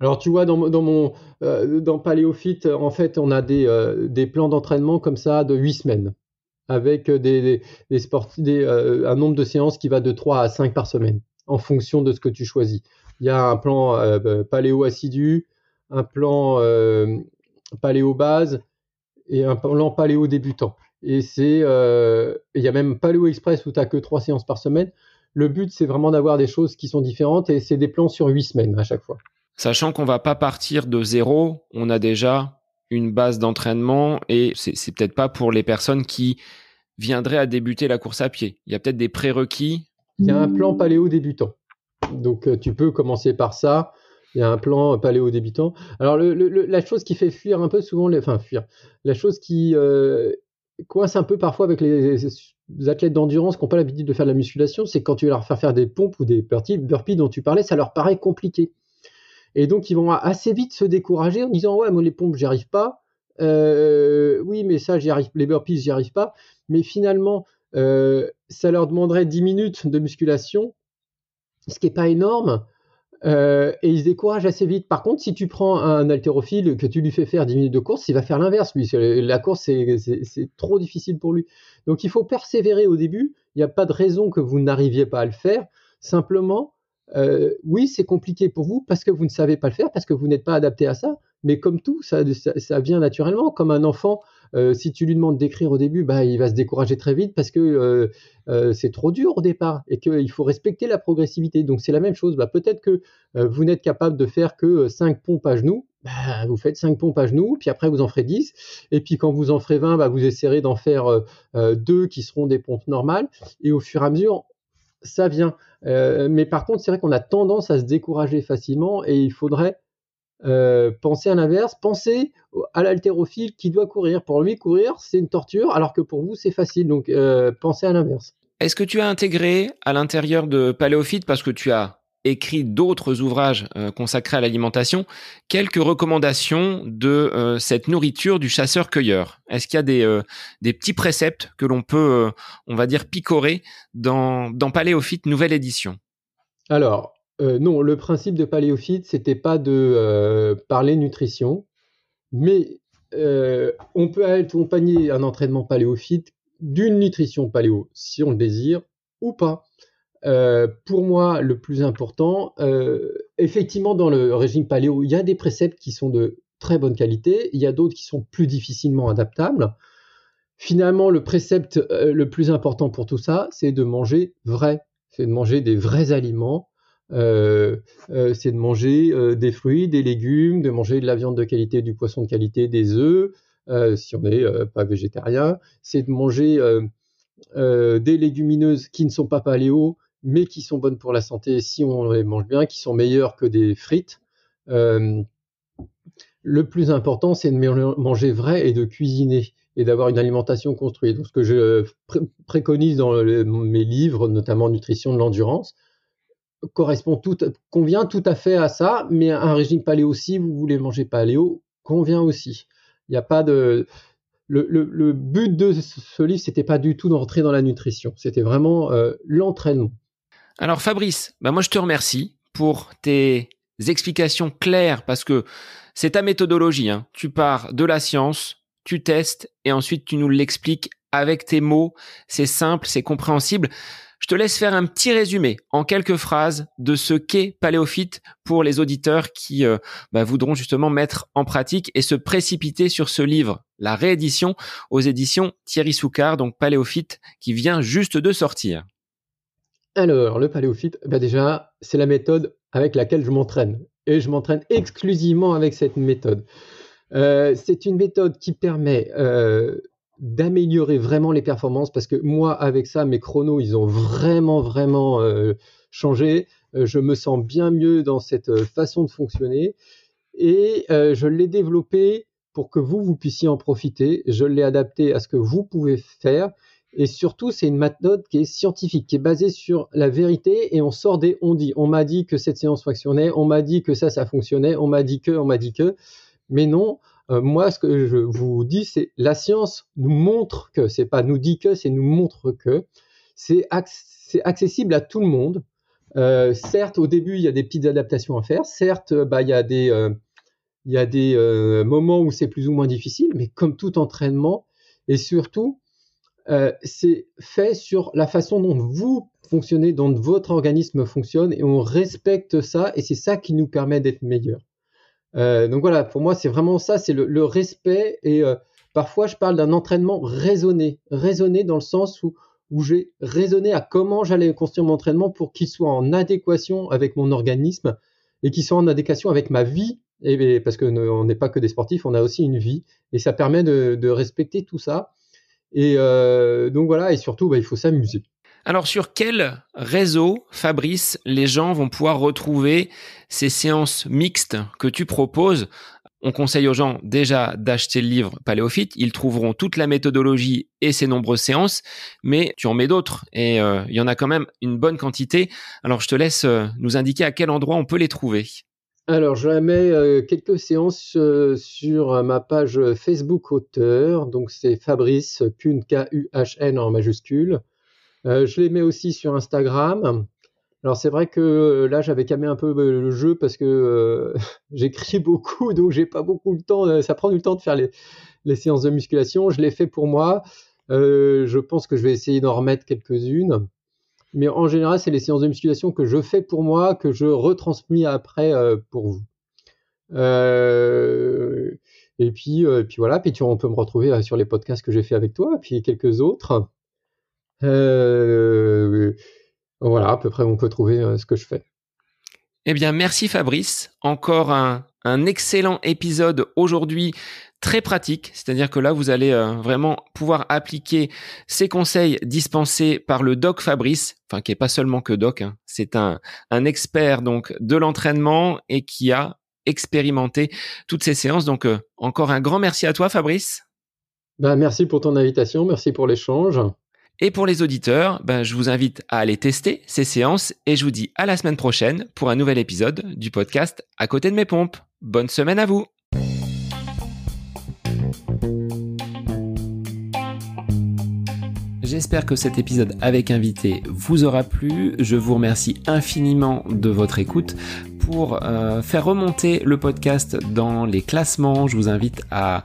Alors tu vois, dans, mon euh, dans Paléophyte, en fait, on a des, des plans d'entraînement comme ça de 8 semaines, avec des, des, des un nombre de séances qui va de 3 à 5 par semaine, en fonction de ce que tu choisis. Il y a un plan paléo assidu, un plan paléo base et un plan paléo débutant. Et c'est, euh, il y a même Paleo Express où tu n'as que trois séances par semaine. Le but, c'est vraiment d'avoir des choses qui sont différentes et c'est des plans sur huit semaines à chaque fois. Sachant qu'on va pas partir de zéro, on a déjà une base d'entraînement et c'est peut-être pas pour les personnes qui viendraient à débuter la course à pied. Il y a peut-être des prérequis. Il y a un plan paléo débutant. Donc euh, tu peux commencer par ça. il y a un plan paléo débutant. Alors, la chose qui fait fuir un peu souvent, les, enfin, fuir, la chose qui euh, coince un peu parfois avec les, athlètes d'endurance qui n'ont pas l'habitude de faire de la musculation, c'est quand tu vas leur faire faire des pompes ou des burpees dont tu parlais, ça leur paraît compliqué. Et donc, ils vont assez vite se décourager en disant Ouais, moi, les pompes, j'y arrive pas. Euh, oui, mais ça, j'y arrive, les burpees, j'y arrive pas. Mais finalement, euh, ça leur demanderait 10 minutes de musculation, ce qui n'est pas énorme. Euh, et il se décourage assez vite. Par contre, si tu prends un haltérophile, que tu lui fais faire 10 minutes de course, il va faire l'inverse. Lui, la course, c'est trop difficile pour lui. Donc, il faut persévérer au début. Il n'y a pas de raison que vous n'arriviez pas à le faire. Simplement, euh, oui, c'est compliqué pour vous parce que vous ne savez pas le faire, parce que vous n'êtes pas adapté à ça. Mais comme tout, ça, ça, vient naturellement. Comme un enfant, euh, si tu lui demandes d'écrire au début, bah, il va se décourager très vite parce que euh, c'est trop dur au départ et qu'il faut respecter la progressivité. Donc c'est la même chose. Bah, Peut-être que vous n'êtes capable de faire que 5 pompes à genoux. Bah, vous faites 5 pompes à genoux, puis après vous en ferez 10. Et puis quand vous en ferez 20, bah, vous essaierez d'en faire 2 qui seront des pompes normales. Et au fur et à mesure, ça vient. Euh, mais par contre, c'est vrai qu'on a tendance à se décourager facilement et il faudrait euh, penser à l'inverse, penser à l'haltérophile qui doit courir. Pour lui, courir, c'est une torture, alors que pour vous, c'est facile. Donc, euh, pensez à l'inverse. Est-ce que tu as intégré à l'intérieur de Paléophyte, parce que tu as écrit d'autres ouvrages euh, consacrés à l'alimentation, quelques recommandations de cette nourriture du chasseur-cueilleur? Est-ce qu'il y a des, des petits préceptes que l'on peut, on va dire, picorer dans, dans Paléophyte nouvelle édition? Alors, non, le principe de Paléophyte, c'était pas de parler nutrition, mais on peut accompagner un entraînement paléophyte d'une nutrition paléo, si on le désire, ou pas. Euh, pour moi, le plus important, euh, effectivement, dans le régime paléo, il y a des préceptes qui sont de très bonne qualité, il y a d'autres qui sont plus difficilement adaptables. Finalement, le précepte euh, le plus important pour tout ça, c'est de manger vrai, c'est de manger des vrais aliments, c'est de manger des fruits, des légumes, de manger de la viande de qualité, du poisson de qualité, des œufs, si on n'est pas végétarien, c'est de manger des légumineuses qui ne sont pas paléo, mais qui sont bonnes pour la santé si on les mange bien, qui sont meilleures que des frites. Euh, le plus important, c'est de manger vrai et de cuisiner et d'avoir une alimentation construite. Donc, ce que je préconise dans mes livres, notamment Nutrition de l'endurance, correspond tout, convient tout à fait à ça, mais un régime paléo, si vous voulez manger paléo, convient aussi. Il n'y a pas de. Le, but de ce livre, c'était pas du tout d'entrer dans la nutrition, c'était vraiment euh, l'entraînement. Alors Fabrice, bah moi je te remercie pour tes explications claires parce que c'est ta méthodologie. Hein. Tu pars de la science, tu testes et ensuite tu nous l'expliques avec tes mots. C'est simple, c'est compréhensible. Je te laisse faire un petit résumé en quelques phrases de ce qu'est Paléophyte pour les auditeurs qui euh, bah, voudront justement mettre en pratique et se précipiter sur ce livre, la réédition aux éditions Thierry Soucard, donc Paléophyte, qui vient juste de sortir. Alors, le paléophyte, bah déjà, c'est la méthode avec laquelle je m'entraîne. Et je m'entraîne exclusivement avec cette méthode. Euh, c'est une méthode qui permet euh, d'améliorer vraiment les performances parce que moi, avec ça, mes chronos, ils ont vraiment, vraiment euh, changé. je me sens bien mieux dans cette façon de fonctionner. Et je l'ai développé pour que vous, vous puissiez en profiter. Je l'ai adapté à ce que vous pouvez faire. Et surtout, c'est une méthode qui est scientifique, qui est basée sur la vérité et on sort des on dit. On m'a dit que cette séance fonctionnait, on m'a dit que ça, ça fonctionnait, on m'a dit que, on m'a dit que. Mais non, euh, moi, ce que je vous dis, c'est la science nous montre que, c'est pas nous dit que, c'est nous montre que. C'est accessible à tout le monde. Euh, certes, au début, il y a des petites adaptations à faire. Certes, bah, il y a des, euh, il y a des moments où c'est plus ou moins difficile, mais comme tout entraînement, et surtout, euh, c'est fait sur la façon dont vous fonctionnez, dont votre organisme fonctionne, et on respecte ça, et c'est ça qui nous permet d'être meilleurs. Euh, donc voilà, pour moi, c'est vraiment ça, c'est le, respect, et euh, parfois je parle d'un entraînement raisonné, raisonné dans le sens où, où j'ai raisonné à comment j'allais construire mon entraînement pour qu'il soit en adéquation avec mon organisme, et qu'il soit en adéquation avec ma vie, et, parce qu'on n'est pas que des sportifs, on a aussi une vie, et ça permet de respecter tout ça. Et euh, donc voilà, et surtout, bah, il faut s'amuser. Alors sur quel réseau, Fabrice, les gens vont pouvoir retrouver ces séances mixtes que tu proposes? On conseille aux gens déjà d'acheter le livre Paléophyte. Ils trouveront toute la méthodologie et ses nombreuses séances, mais tu en mets d'autres et euh, il y en a quand même une bonne quantité. Alors je te laisse euh, nous indiquer à quel endroit on peut les trouver. Alors je mets euh, quelques séances sur ma page Facebook auteur, donc c'est Fabrice Kuhn K-U-H-N en majuscule. Je les mets aussi sur Instagram. Alors c'est vrai que euh, là j'avais camé un peu euh, le jeu parce que euh, j'écris beaucoup donc j'ai pas beaucoup le temps. Ça prend du temps de faire les, séances de musculation. Je l'ai fait pour moi. je pense que je vais essayer d'en remettre quelques-unes. Mais en général, c'est les séances de musculation que je fais pour moi que je retransmis après pour vous. et puis, puis voilà. Puis tu, on peut me retrouver sur les podcasts que j'ai fait avec toi, puis quelques autres. Euh, voilà, à peu près, on peut trouver euh, ce que je fais. Eh bien, merci Fabrice. Encore un, excellent épisode aujourd'hui très pratique, c'est-à-dire que là, vous allez euh, vraiment pouvoir appliquer ces conseils dispensés par le doc Fabrice, enfin qui est pas seulement que doc, hein. c'est un, expert donc de l'entraînement et qui a expérimenté toutes ces séances. Donc euh, encore un grand merci à toi Fabrice. Ben, merci pour ton invitation, merci pour l'échange. Et pour les auditeurs, ben, je vous invite à aller tester ces séances et je vous dis à la semaine prochaine pour un nouvel épisode du podcast À côté de mes pompes. Bonne semaine à vous J'espère que cet épisode avec invité vous aura plu. Je vous remercie infiniment de votre écoute. Pour euh, faire remonter le podcast dans les classements, je vous invite à